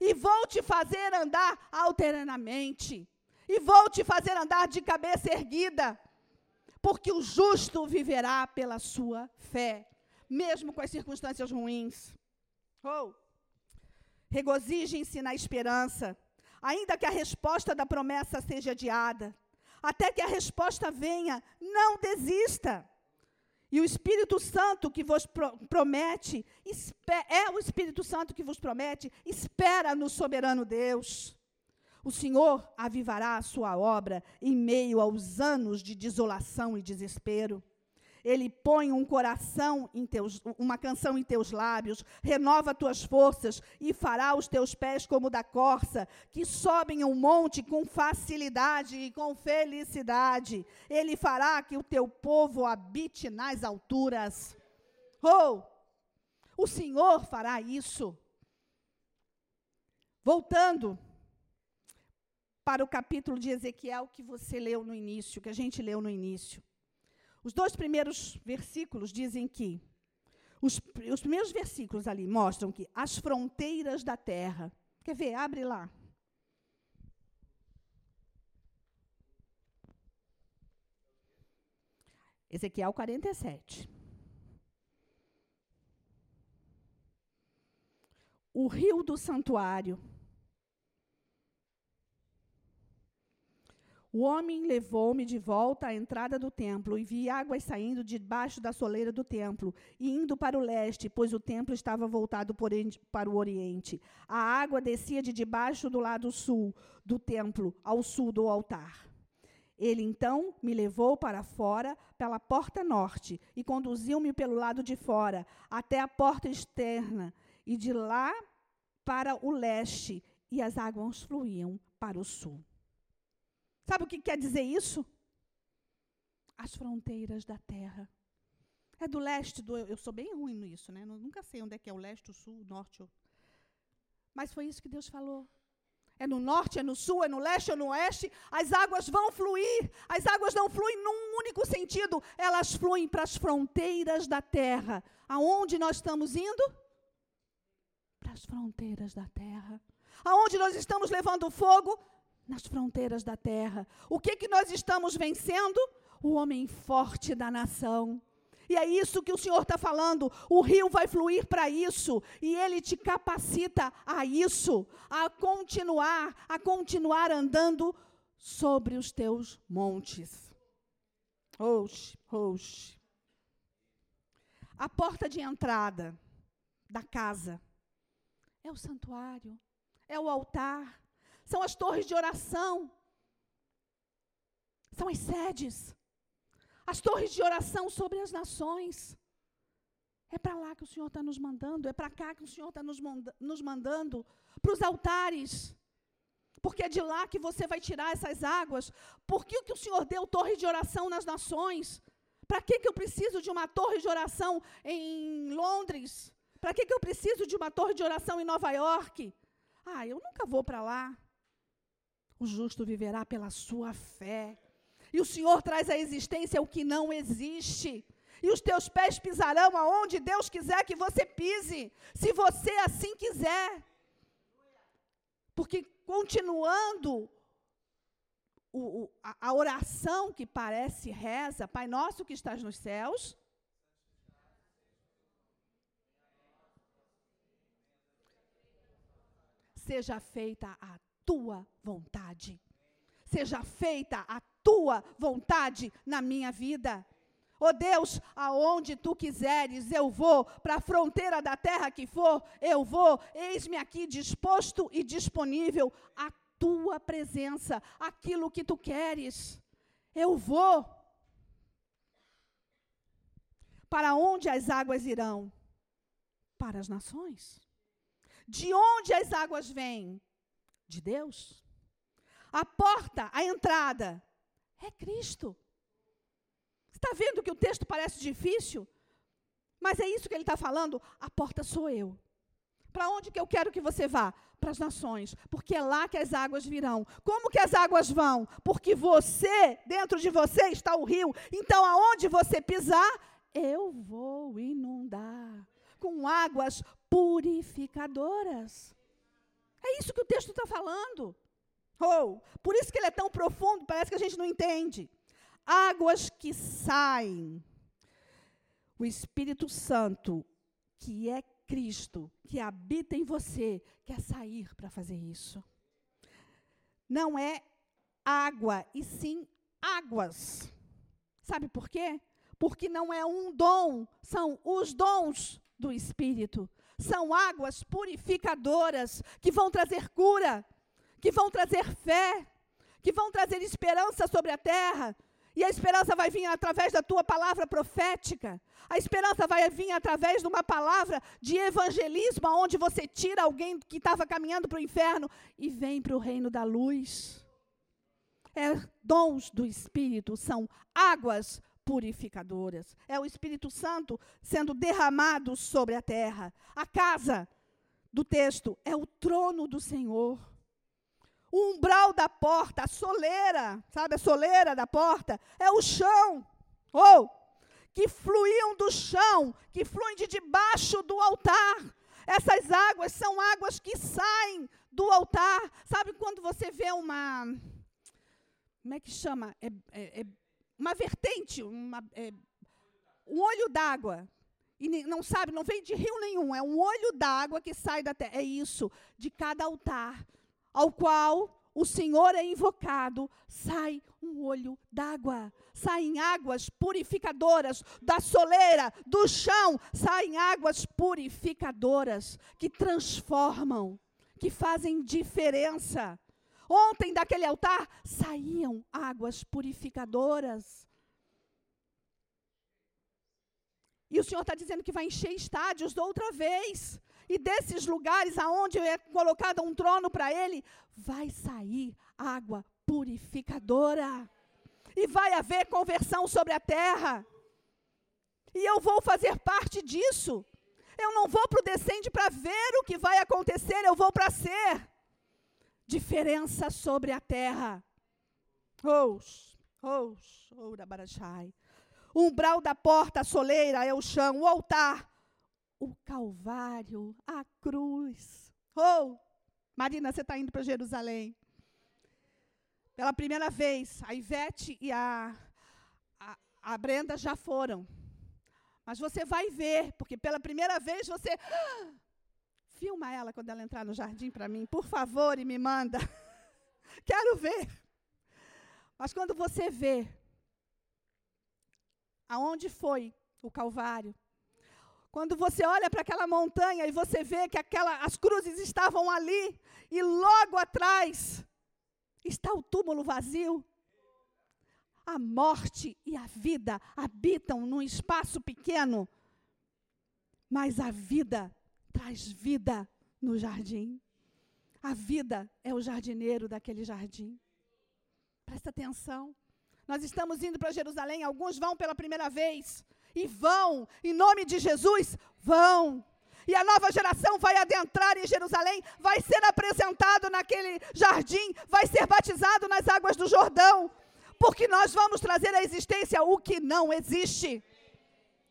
E vou te fazer andar alternamente. E vou te fazer andar de cabeça erguida porque o justo viverá pela sua fé, mesmo com as circunstâncias ruins. Oh. Regozijem-se na esperança, ainda que a resposta da promessa seja adiada. Até que a resposta venha, não desista. E o Espírito Santo que vos pro promete, é o Espírito Santo que vos promete, espera no soberano Deus. O Senhor avivará a sua obra em meio aos anos de desolação e desespero. Ele põe um coração em teus, uma canção em teus lábios, renova tuas forças e fará os teus pés como da corça, que sobem um monte com facilidade e com felicidade. Ele fará que o teu povo habite nas alturas. Oh! O Senhor fará isso. Voltando para o capítulo de Ezequiel que você leu no início, que a gente leu no início. Os dois primeiros versículos dizem que os, os primeiros versículos ali mostram que as fronteiras da terra. Quer ver? Abre lá. Ezequiel 47. O rio do santuário O homem levou-me de volta à entrada do templo e vi águas saindo debaixo da soleira do templo e indo para o leste, pois o templo estava voltado para o oriente. A água descia de debaixo do lado sul do templo ao sul do altar. Ele então me levou para fora pela porta norte e conduziu-me pelo lado de fora até a porta externa e de lá para o leste e as águas fluíam para o sul. Sabe o que quer dizer isso? As fronteiras da terra. É do leste, do, eu sou bem ruim nisso, né? Eu nunca sei onde é que é o leste, o sul, o norte. Mas foi isso que Deus falou. É no norte, é no sul, é no leste, é no oeste. As águas vão fluir. As águas não fluem num único sentido. Elas fluem para as fronteiras da terra. Aonde nós estamos indo? Para as fronteiras da terra. Aonde nós estamos levando fogo? Nas fronteiras da terra. O que, que nós estamos vencendo? O homem forte da nação. E é isso que o Senhor está falando. O rio vai fluir para isso. E Ele te capacita a isso, a continuar, a continuar andando sobre os teus montes. Oxe, oxe. A porta de entrada da casa é o santuário, é o altar, são as torres de oração, são as sedes as torres de oração sobre as nações. É para lá que o Senhor está nos mandando, é para cá que o Senhor está nos, nos mandando, para os altares. Porque é de lá que você vai tirar essas águas. Por que, que o Senhor deu torre de oração nas nações? Para que, que eu preciso de uma torre de oração em Londres? Para que, que eu preciso de uma torre de oração em Nova York? Ah, eu nunca vou para lá. O justo viverá pela sua fé. E o Senhor traz à existência o que não existe. E os teus pés pisarão aonde Deus quiser que você pise, se você assim quiser. Porque continuando o, o, a, a oração que parece reza, Pai nosso que estás nos céus, seja feita a tua vontade. Seja feita a tua vontade na minha vida. Ó oh Deus, aonde tu quiseres, eu vou, para a fronteira da terra que for, eu vou, eis-me aqui disposto e disponível à tua presença, aquilo que tu queres. Eu vou. Para onde as águas irão? Para as nações. De onde as águas vêm? De Deus. A porta, a entrada, é Cristo. Está vendo que o texto parece difícil? Mas é isso que ele está falando? A porta sou eu. Para onde que eu quero que você vá? Para as nações, porque é lá que as águas virão. Como que as águas vão? Porque você, dentro de você está o rio. Então, aonde você pisar, eu vou inundar com águas purificadoras. É isso que o texto está falando. Oh, por isso que ele é tão profundo, parece que a gente não entende. Águas que saem. O Espírito Santo, que é Cristo, que habita em você, quer sair para fazer isso. Não é água, e sim águas. Sabe por quê? Porque não é um dom, são os dons do Espírito. São águas purificadoras que vão trazer cura, que vão trazer fé, que vão trazer esperança sobre a terra. E a esperança vai vir através da tua palavra profética. A esperança vai vir através de uma palavra de evangelismo, onde você tira alguém que estava caminhando para o inferno e vem para o reino da luz. É dons do Espírito, são águas purificadoras. É o Espírito Santo sendo derramado sobre a terra. A casa do texto é o trono do Senhor o umbral da porta, a soleira, sabe a soleira da porta? É o chão. Ou oh, que fluíam do chão, que fluem de debaixo do altar. Essas águas são águas que saem do altar. Sabe quando você vê uma. Como é que chama? É, é, é uma vertente, uma, é, um olho d'água. E não sabe, não vem de rio nenhum, é um olho d'água que sai da terra. É isso, de cada altar ao qual o Senhor é invocado, sai um olho d'água. Saem águas purificadoras da soleira, do chão, saem águas purificadoras que transformam, que fazem diferença. Ontem, daquele altar, saíam águas purificadoras. E o Senhor está dizendo que vai encher estádios outra vez. E desses lugares aonde é colocado um trono para ele, vai sair água purificadora. E vai haver conversão sobre a terra. E eu vou fazer parte disso. Eu não vou para o descende para ver o que vai acontecer, eu vou para ser diferença sobre a terra. Os, os, Urabarachai. O umbral da porta, a soleira é o chão, o altar, o calvário, a cruz. Oh, Marina, você está indo para Jerusalém. Pela primeira vez, a Ivete e a, a, a Brenda já foram. Mas você vai ver, porque pela primeira vez você. Filma ela quando ela entrar no jardim para mim, por favor, e me manda. Quero ver. Mas quando você vê aonde foi o Calvário, quando você olha para aquela montanha e você vê que aquela, as cruzes estavam ali, e logo atrás está o túmulo vazio, a morte e a vida habitam num espaço pequeno, mas a vida traz vida no jardim. A vida é o jardineiro daquele jardim. Presta atenção. Nós estamos indo para Jerusalém, alguns vão pela primeira vez. E vão, em nome de Jesus, vão. E a nova geração vai adentrar em Jerusalém, vai ser apresentado naquele jardim, vai ser batizado nas águas do Jordão. Porque nós vamos trazer à existência o que não existe.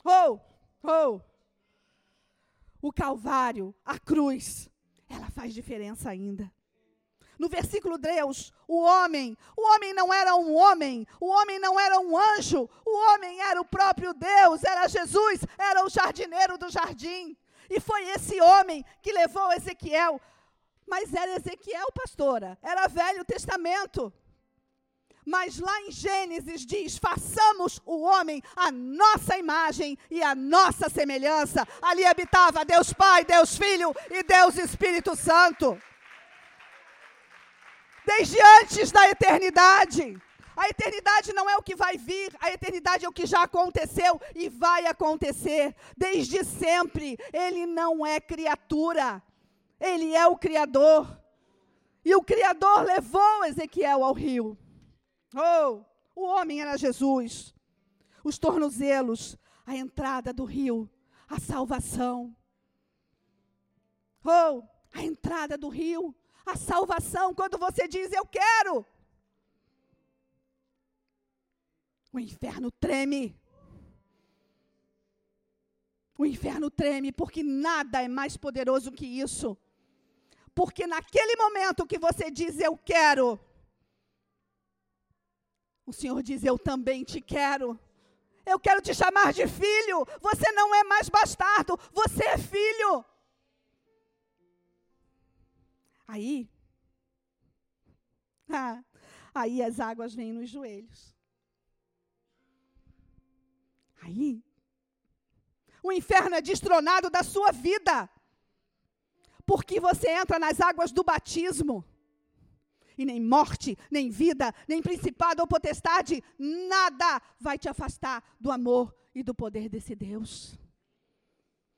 Oh, oh. O Calvário, a cruz, ela faz diferença ainda. No versículo Deus, o homem, o homem não era um homem, o homem não era um anjo, o homem era o próprio Deus, era Jesus, era o jardineiro do jardim. E foi esse homem que levou Ezequiel. Mas era Ezequiel, pastora, era Velho Testamento. Mas lá em Gênesis diz: façamos o homem a nossa imagem e a nossa semelhança. Ali habitava Deus Pai, Deus Filho e Deus Espírito Santo desde antes da eternidade. A eternidade não é o que vai vir, a eternidade é o que já aconteceu e vai acontecer desde sempre. Ele não é criatura, ele é o Criador. E o Criador levou Ezequiel ao rio. Oh, o homem era Jesus. Os tornozelos, a entrada do rio, a salvação. Oh, a entrada do rio, a salvação quando você diz eu quero. O inferno treme. O inferno treme porque nada é mais poderoso que isso. Porque naquele momento que você diz eu quero, o Senhor diz eu também te quero. Eu quero te chamar de filho. Você não é mais bastardo, você é filho. Aí, ah, aí as águas vêm nos joelhos. Aí, o inferno é destronado da sua vida. Porque você entra nas águas do batismo. E nem morte, nem vida, nem principado ou potestade, nada vai te afastar do amor e do poder desse Deus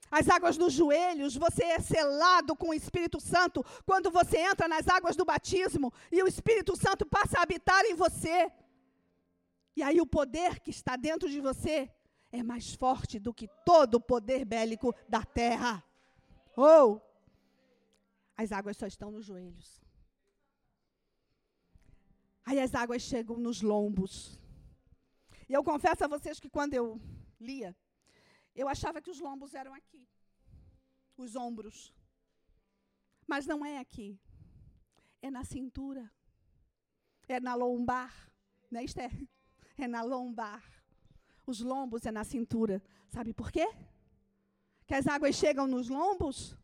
as águas dos joelhos, você é selado com o Espírito Santo quando você entra nas águas do batismo e o Espírito Santo passa a habitar em você. E aí o poder que está dentro de você é mais forte do que todo o poder bélico da terra. Ou oh, as águas só estão nos joelhos. Aí as águas chegam nos lombos. E eu confesso a vocês que quando eu lia, eu achava que os lombos eram aqui, os ombros. Mas não é aqui. É na cintura. É na lombar. Né, Esther? É na lombar. Os lombos é na cintura. Sabe por quê? Que as águas chegam nos lombos?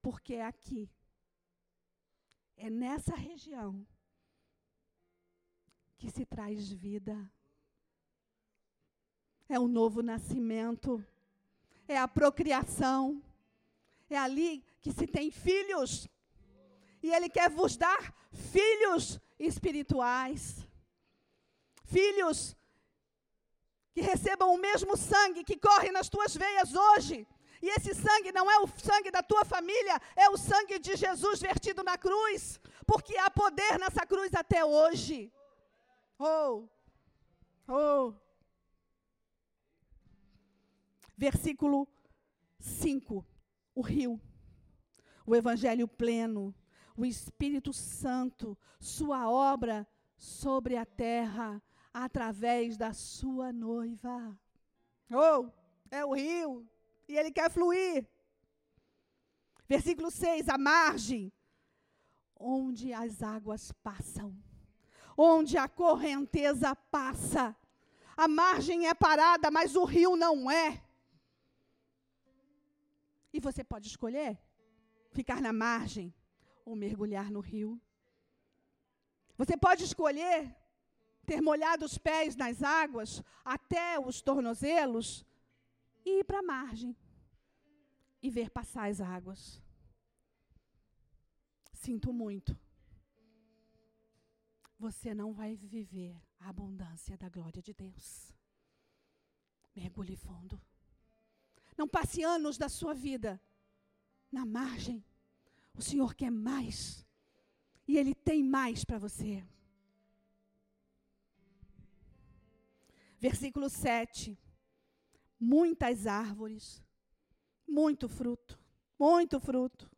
Porque é aqui. É nessa região que se traz vida. É o novo nascimento, é a procriação, é ali que se tem filhos. E Ele quer vos dar filhos espirituais, filhos que recebam o mesmo sangue que corre nas tuas veias hoje. E esse sangue não é o sangue da tua família, é o sangue de Jesus vertido na cruz, porque há poder nessa cruz até hoje. Oh, oh. Versículo 5: o rio, o evangelho pleno, o Espírito Santo, sua obra sobre a terra através da sua noiva. Oh, é o rio e ele quer fluir. Versículo 6, a margem onde as águas passam, onde a correnteza passa. A margem é parada, mas o rio não é. E você pode escolher ficar na margem ou mergulhar no rio. Você pode escolher ter molhado os pés nas águas até os tornozelos e ir para a margem e ver passar as águas. Sinto muito. Você não vai viver a abundância da glória de Deus. Mergulhe fundo. Não passe anos da sua vida na margem. O Senhor quer mais. E Ele tem mais para você. Versículo 7. Muitas árvores, muito fruto, muito fruto.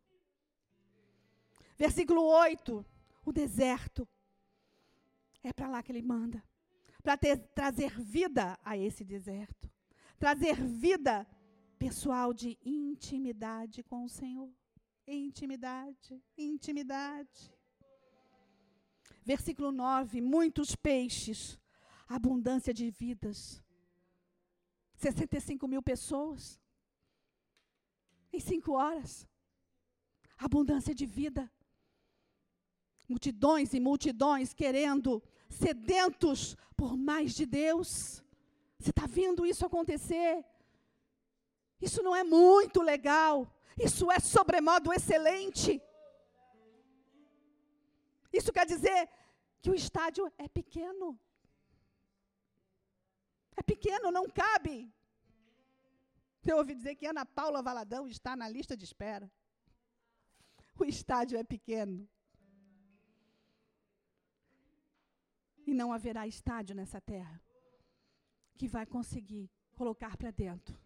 Versículo 8. O deserto. É para lá que ele manda. Para trazer vida a esse deserto. Trazer vida pessoal de intimidade com o Senhor. Intimidade, intimidade. Versículo 9: muitos peixes, abundância de vidas. 65 mil pessoas. Em cinco horas. Abundância de vida. Multidões e multidões querendo, sedentos por mais de Deus. Você está vendo isso acontecer? Isso não é muito legal. Isso é sobremodo excelente. Isso quer dizer que o estádio é pequeno. É pequeno, não cabe. Eu ouvi dizer que Ana Paula Valadão está na lista de espera. O estádio é pequeno. E não haverá estádio nessa terra que vai conseguir colocar para dentro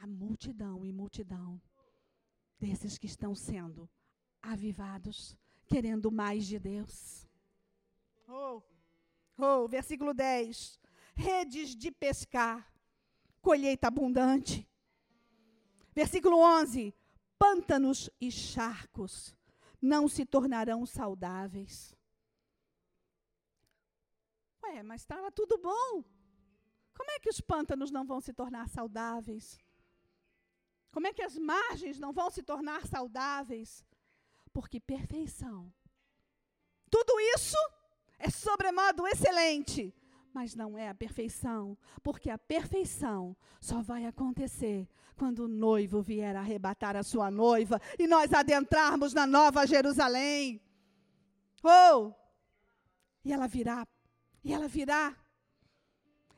a multidão e multidão desses que estão sendo avivados, querendo mais de Deus. Oh, oh, versículo 10 redes de pescar, colheita abundante. Versículo 11: pântanos e charcos não se tornarão saudáveis. Ué, mas estava tudo bom. Como é que os pântanos não vão se tornar saudáveis? Como é que as margens não vão se tornar saudáveis? Porque perfeição. Tudo isso é sobremodo excelente mas não é a perfeição, porque a perfeição só vai acontecer quando o noivo vier arrebatar a sua noiva e nós adentrarmos na nova Jerusalém. Oh! E ela virá, e ela virá.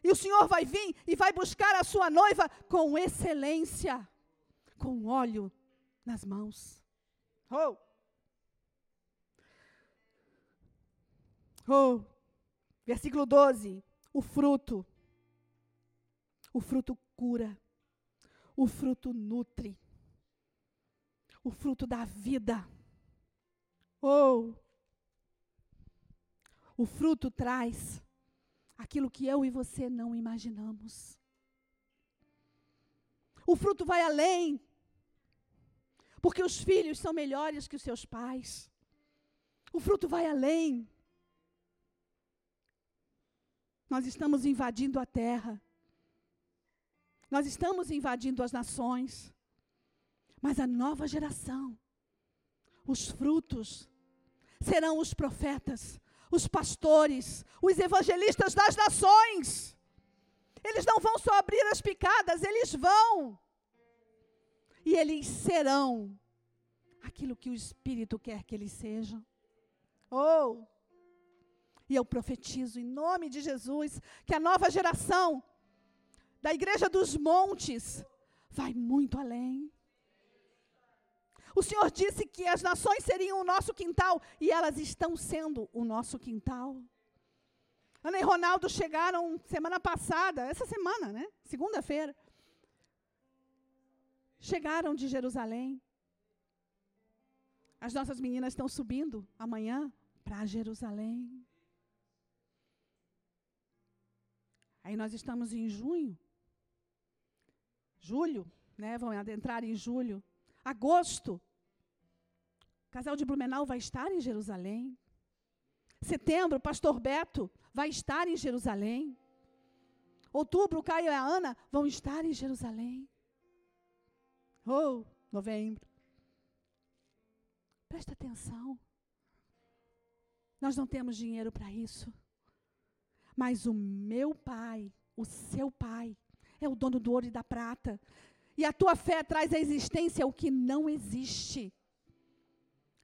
E o Senhor vai vir e vai buscar a sua noiva com excelência, com óleo nas mãos. Oh! Oh! Versículo 12: o fruto. O fruto cura. O fruto nutre. O fruto da vida. Oh, o fruto traz aquilo que eu e você não imaginamos. O fruto vai além. Porque os filhos são melhores que os seus pais. O fruto vai além. Nós estamos invadindo a terra. Nós estamos invadindo as nações. Mas a nova geração, os frutos, serão os profetas, os pastores, os evangelistas das nações. Eles não vão só abrir as picadas, eles vão. E eles serão aquilo que o Espírito quer que eles sejam. Oh! E eu profetizo em nome de Jesus que a nova geração da Igreja dos Montes vai muito além. O Senhor disse que as nações seriam o nosso quintal e elas estão sendo o nosso quintal. Ana e Ronaldo chegaram semana passada, essa semana, né? Segunda-feira. Chegaram de Jerusalém. As nossas meninas estão subindo amanhã para Jerusalém. Aí nós estamos em junho. Julho, né? Vão adentrar em julho. Agosto. O casal de Blumenau vai estar em Jerusalém. Setembro, pastor Beto vai estar em Jerusalém. Outubro, o Caio e a Ana vão estar em Jerusalém. Oh, novembro. Presta atenção. Nós não temos dinheiro para isso. Mas o meu pai, o seu pai, é o dono do ouro e da prata. E a tua fé traz à existência o que não existe.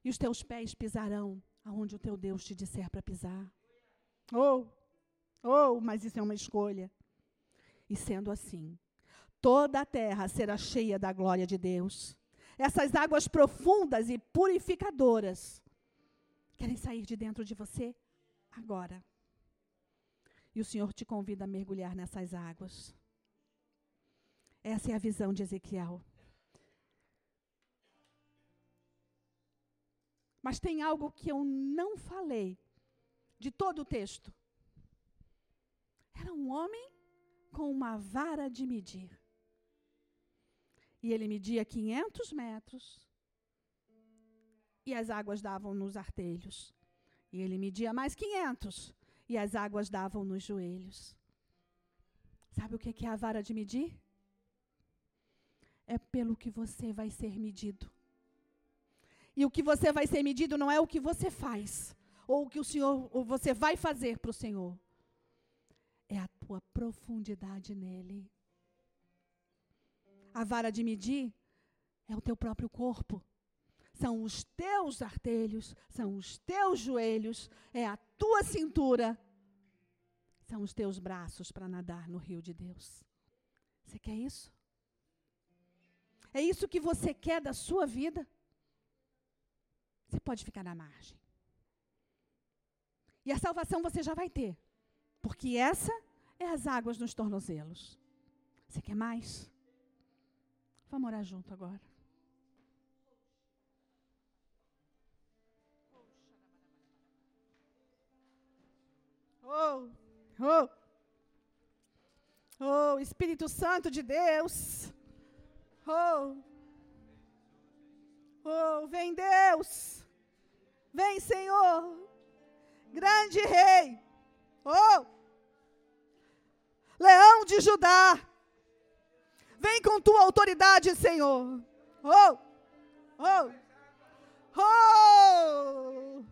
E os teus pés pisarão aonde o teu Deus te disser para pisar. Oh, oh, mas isso é uma escolha. E sendo assim, toda a terra será cheia da glória de Deus. Essas águas profundas e purificadoras querem sair de dentro de você agora. E o Senhor te convida a mergulhar nessas águas. Essa é a visão de Ezequiel. Mas tem algo que eu não falei de todo o texto. Era um homem com uma vara de medir. E ele media 500 metros. E as águas davam nos artelhos. E ele media mais 500. E as águas davam nos joelhos. Sabe o que é a vara de medir? É pelo que você vai ser medido. E o que você vai ser medido não é o que você faz, ou o que o Senhor, ou você vai fazer para o Senhor. É a tua profundidade nele. A vara de medir é o teu próprio corpo. São os teus artelhos, são os teus joelhos, é a tua cintura, são os teus braços para nadar no rio de Deus. Você quer isso? É isso que você quer da sua vida? Você pode ficar na margem. E a salvação você já vai ter. Porque essa é as águas nos tornozelos. Você quer mais? Vamos orar junto agora. Oh, oh, oh, Espírito Santo de Deus. Oh, oh, vem Deus. Vem, Senhor, grande Rei. Oh, Leão de Judá. Vem com tua autoridade, Senhor. Oh, oh, oh,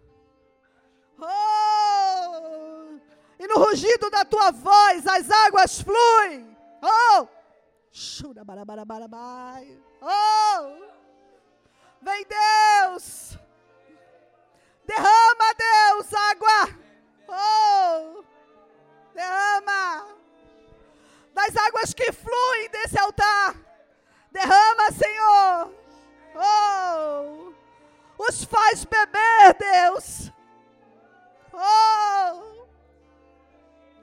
oh. E no rugido da tua voz as águas fluem. Oh. Oh, vem Deus. Derrama, Deus, água. Oh, derrama. Das águas que fluem desse altar. Derrama, Senhor. Oh, os faz beber, Deus. Oh,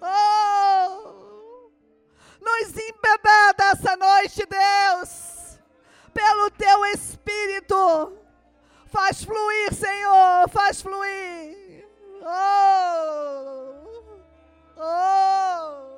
oh. Nos embeber dessa noite, Deus. Pelo teu Espírito Faz fluir, Senhor, faz fluir. Oh, oh.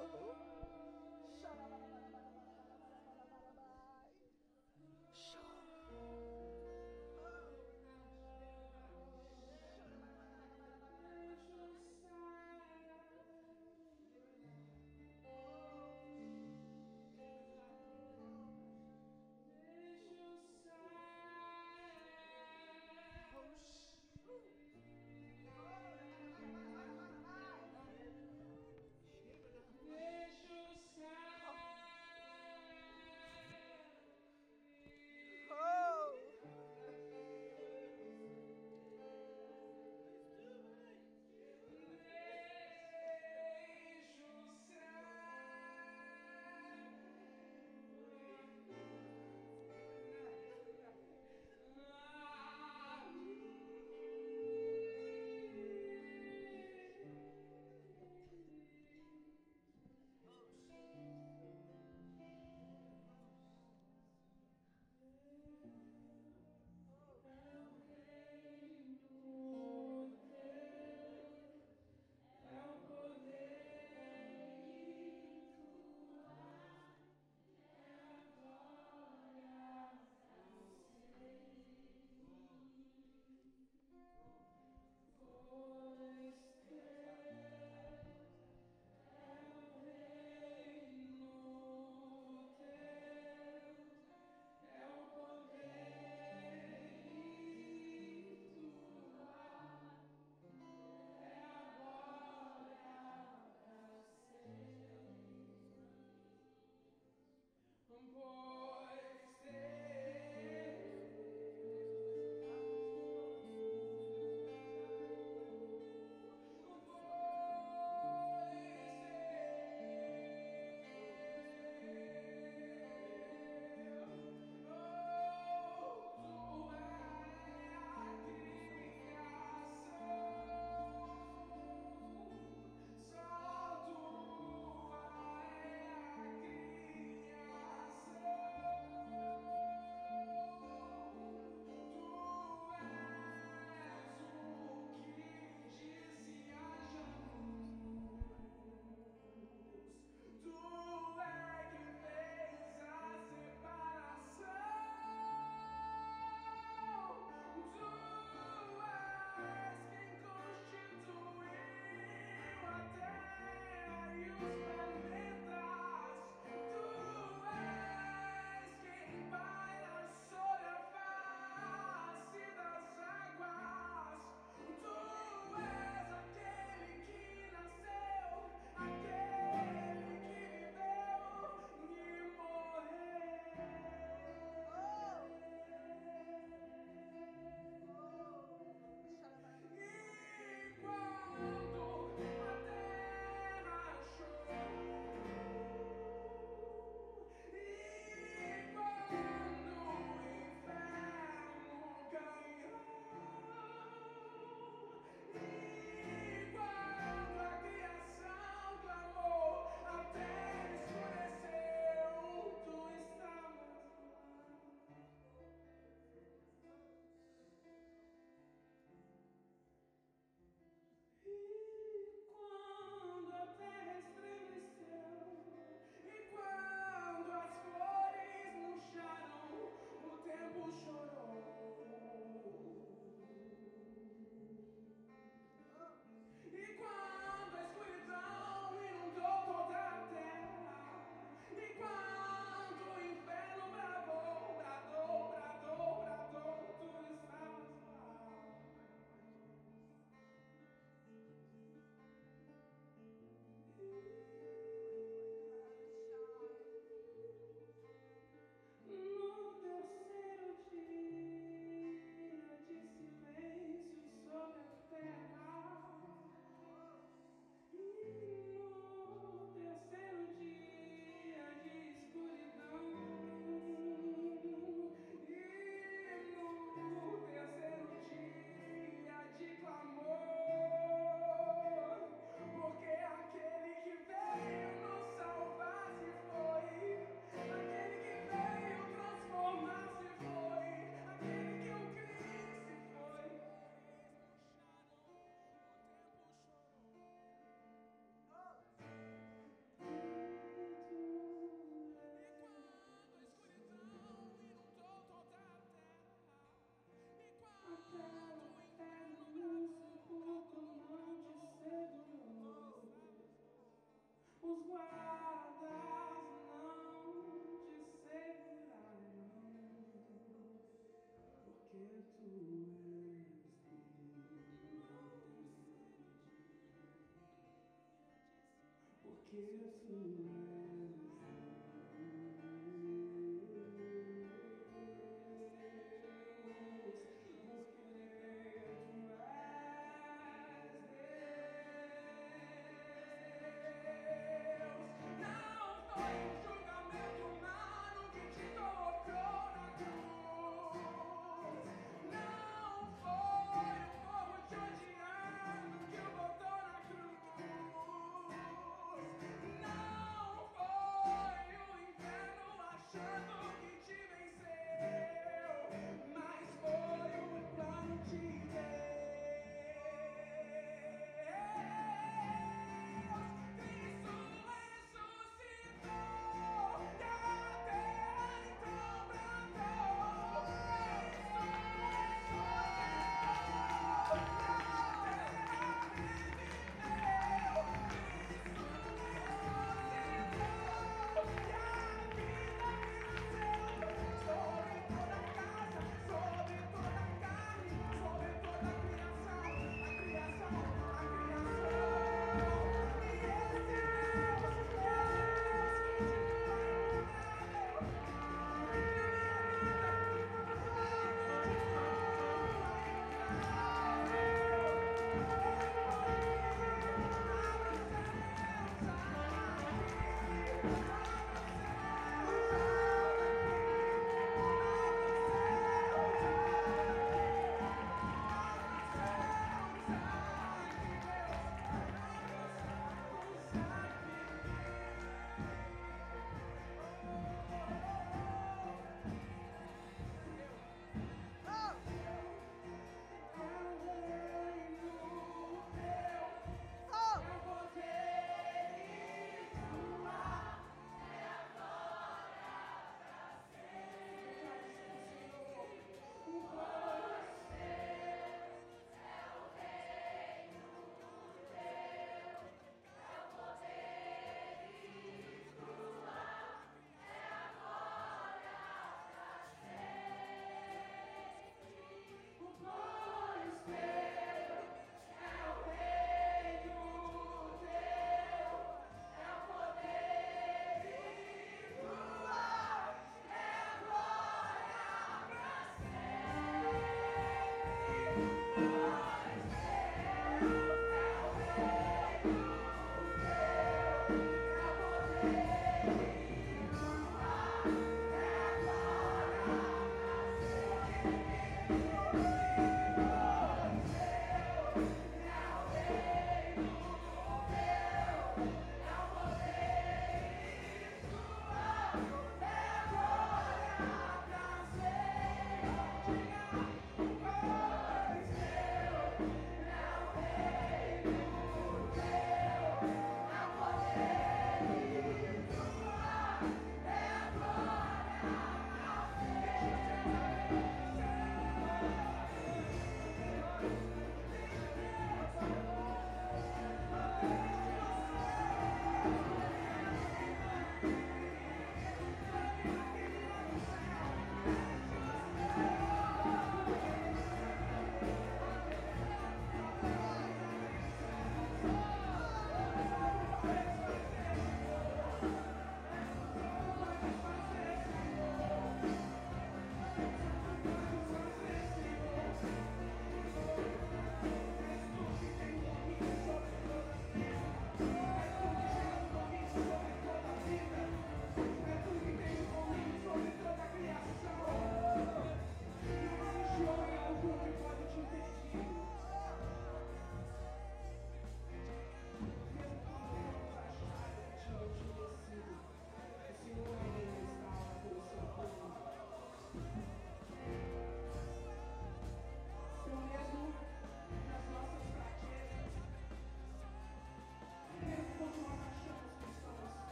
Não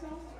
self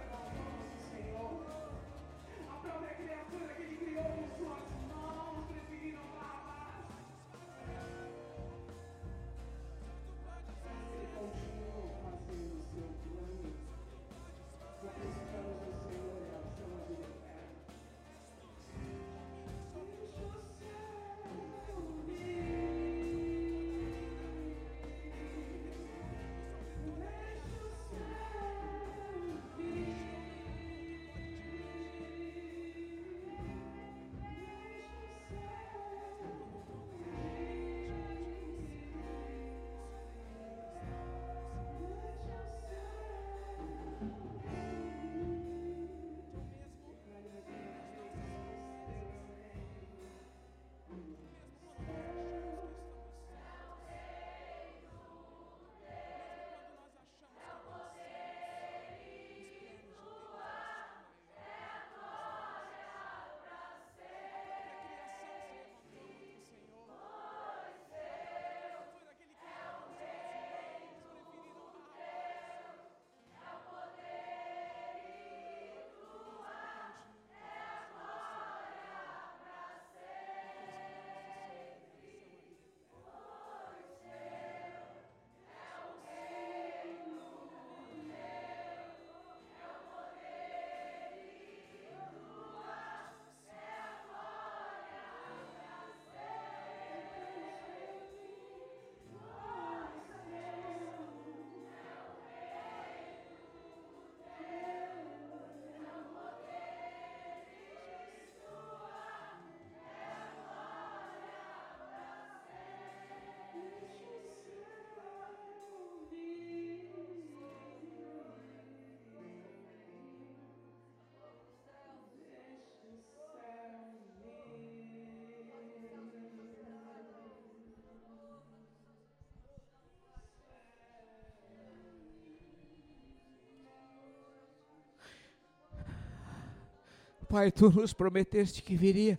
Pai, tu nos prometeste que viria,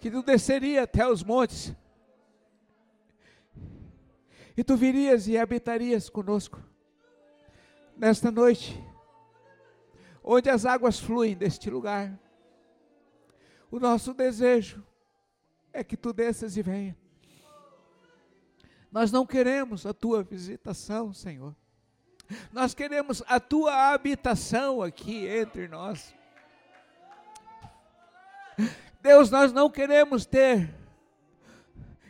que tu desceria até os montes, e tu virias e habitarias conosco nesta noite, onde as águas fluem deste lugar. O nosso desejo é que tu desças e venha. Nós não queremos a tua visitação, Senhor. Nós queremos a tua habitação aqui entre nós. Deus, nós não queremos ter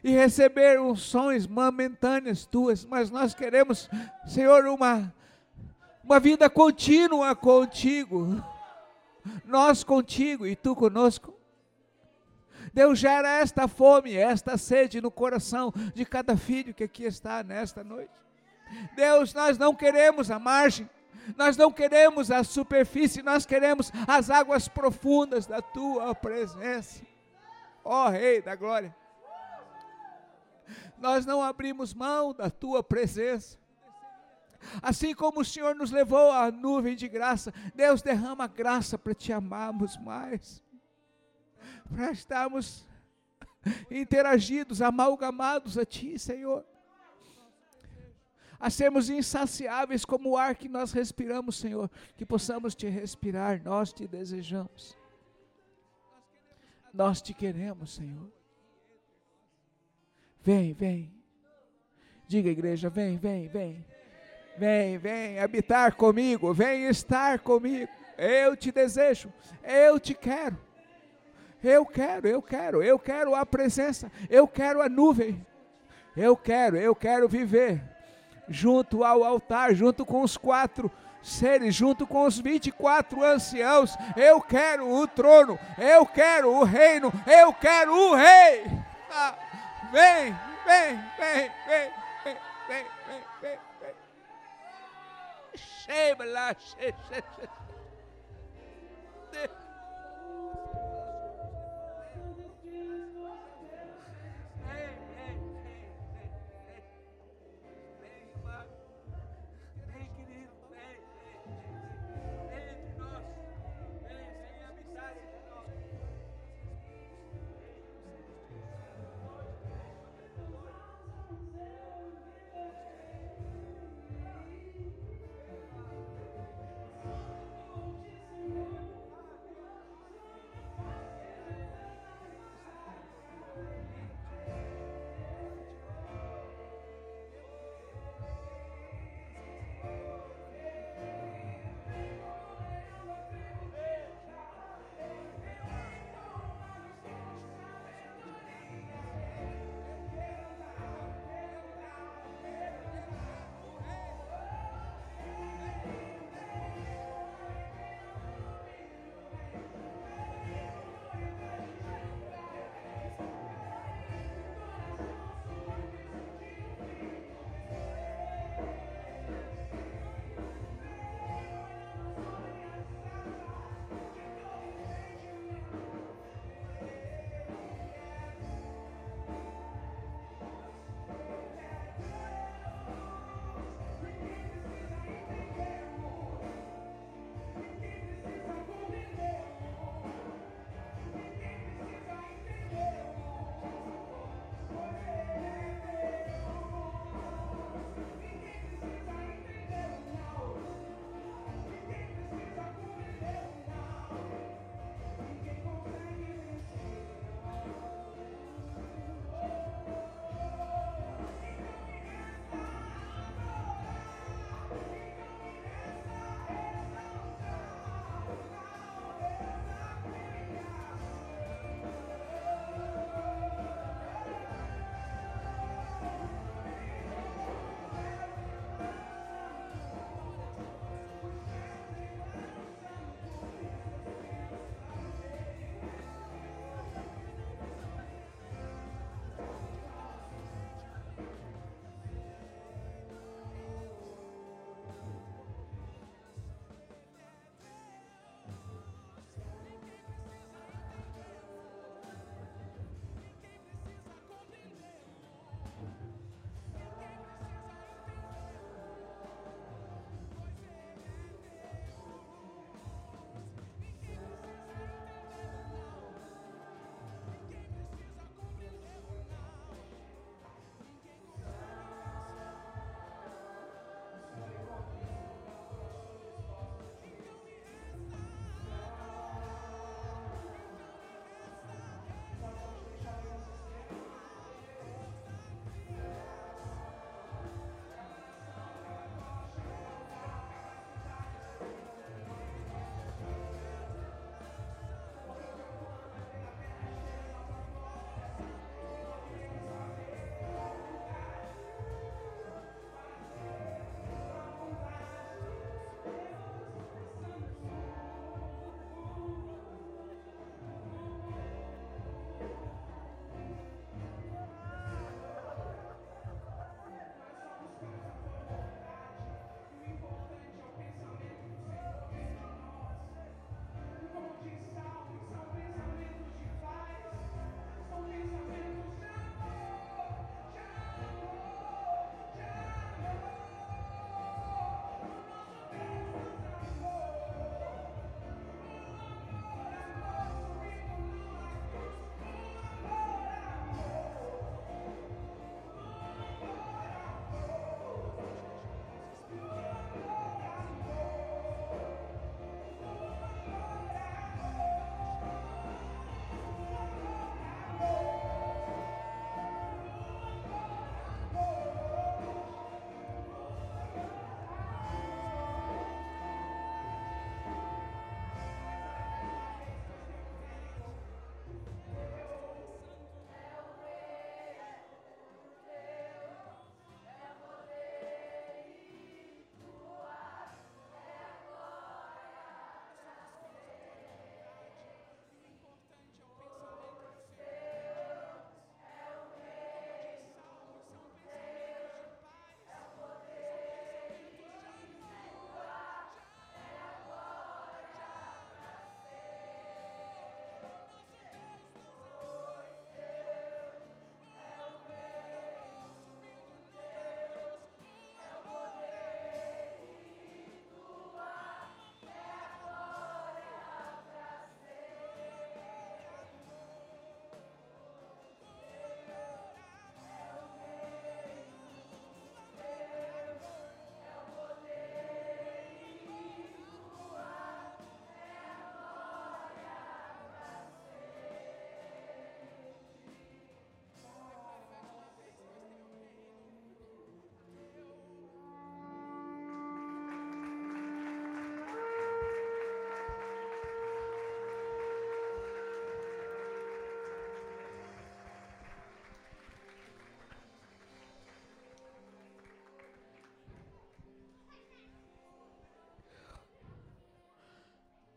e receber unções momentâneas tuas, mas nós queremos, Senhor, uma, uma vida contínua contigo. Nós contigo e tu conosco. Deus gera esta fome, esta sede no coração de cada filho que aqui está nesta noite. Deus, nós não queremos a margem, nós não queremos a superfície, nós queremos as águas profundas da tua presença. Ó oh, Rei da Glória, nós não abrimos mão da tua presença. Assim como o Senhor nos levou à nuvem de graça, Deus derrama graça para te amarmos mais para estarmos interagidos, amalgamados a Ti, Senhor. A sermos insaciáveis como o ar que nós respiramos, Senhor. Que possamos te respirar, nós te desejamos. Nós te queremos, Senhor. Vem, vem. Diga, igreja, vem, vem, vem. Vem, vem habitar comigo, vem estar comigo. Eu te desejo, eu te quero. Eu quero, eu quero, eu quero a presença, eu quero a nuvem. Eu quero, eu quero viver junto ao altar, junto com os quatro seres, junto com os 24 anciãos. Eu quero o trono, eu quero o reino, eu quero o rei. Ah, vem, vem, vem, vem, vem, vem, vem, vem. vem. Sheba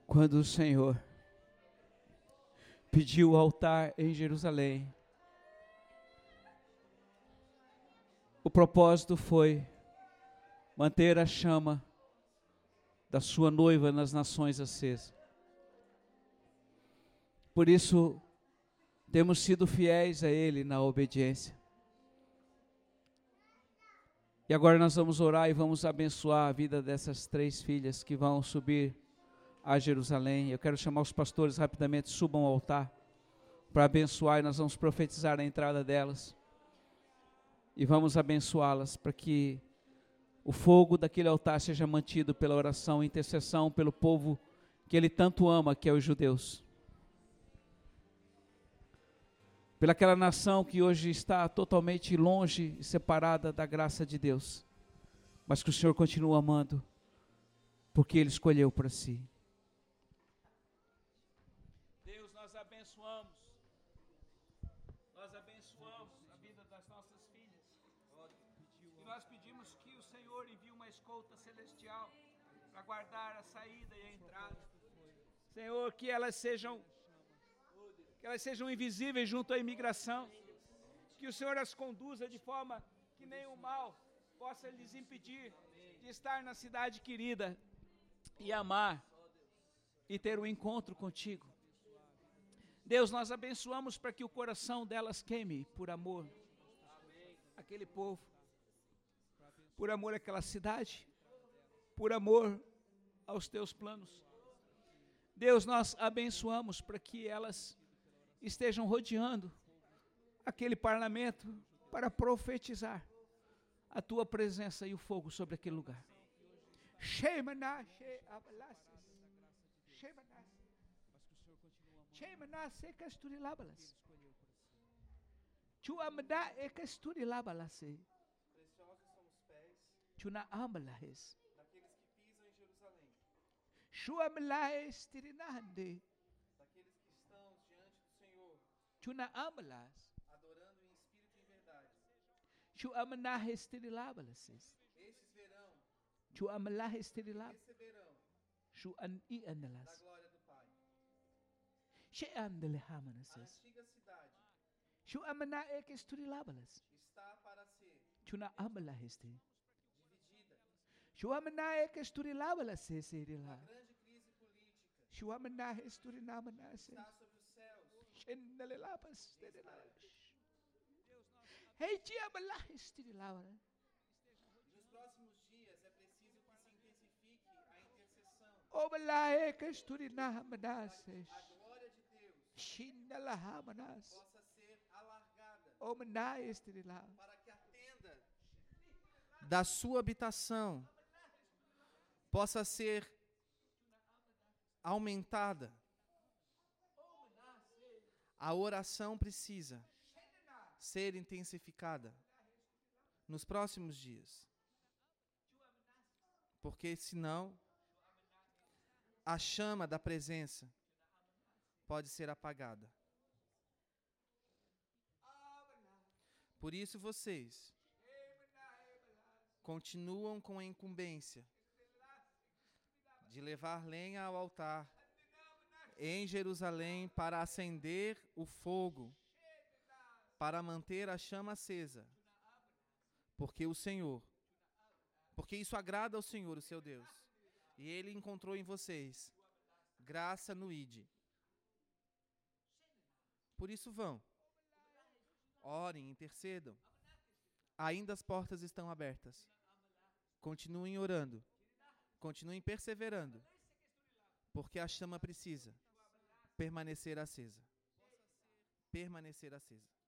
Quando o Senhor pediu o altar em Jerusalém, o propósito foi manter a chama da sua noiva nas nações acesa. Por isso, temos sido fiéis a Ele na obediência. E agora nós vamos orar e vamos abençoar a vida dessas três filhas que vão subir a Jerusalém. Eu quero chamar os pastores rapidamente, subam ao altar para abençoar e nós vamos profetizar a entrada delas. E vamos abençoá-las para que o fogo daquele altar seja mantido pela oração e intercessão pelo povo que ele tanto ama, que é os judeus. Pelaquela nação que hoje está totalmente longe e separada da graça de Deus, mas que o Senhor continua amando, porque Ele escolheu para si. Deus, nós abençoamos, nós abençoamos a vida das nossas filhas, e nós pedimos que o Senhor envie uma escolta celestial para guardar a saída e a entrada. Senhor, que elas sejam que elas sejam invisíveis junto à imigração, que o Senhor as conduza de forma que nenhum mal possa lhes impedir de estar na cidade querida e amar e ter um encontro contigo. Deus, nós abençoamos para que o coração delas queime por amor aquele povo, por amor àquela cidade, por amor aos teus planos. Deus, nós abençoamos para que elas estejam rodeando aquele parlamento para profetizar a tua presença e o fogo sobre aquele lugar. E. Preciosos são os pés Chuna ambalahes. daqueles que pisam em Jerusalém, Chuamlaes tirinahande. Daqueles que estão diante do Senhor, adorando em espírito e em verdade. Estes verão, receberão da glória do Pai. A antiga cidade Chuamna e casturilabalas. está para ser Chuna ambalaheste. dividida. Chuamna e casturilabalas A serila. grande está sobre os céus. Nos próximos dias é preciso que se intensifique a intercessão. A glória de Deus possa ser alargada para que a tenda da sua habitação possa ser aumentada. A oração precisa ser intensificada nos próximos dias. Porque senão a chama da presença pode ser apagada. Por isso vocês continuam com a incumbência de levar lenha ao altar em Jerusalém para acender o fogo, para manter a chama acesa. Porque o Senhor, porque isso agrada ao Senhor, o seu Deus, e ele encontrou em vocês graça no ide. Por isso vão. Orem, intercedam. Ainda as portas estão abertas. Continuem orando. Continuem perseverando. Porque a chama precisa permanecer acesa. Permanecer acesa.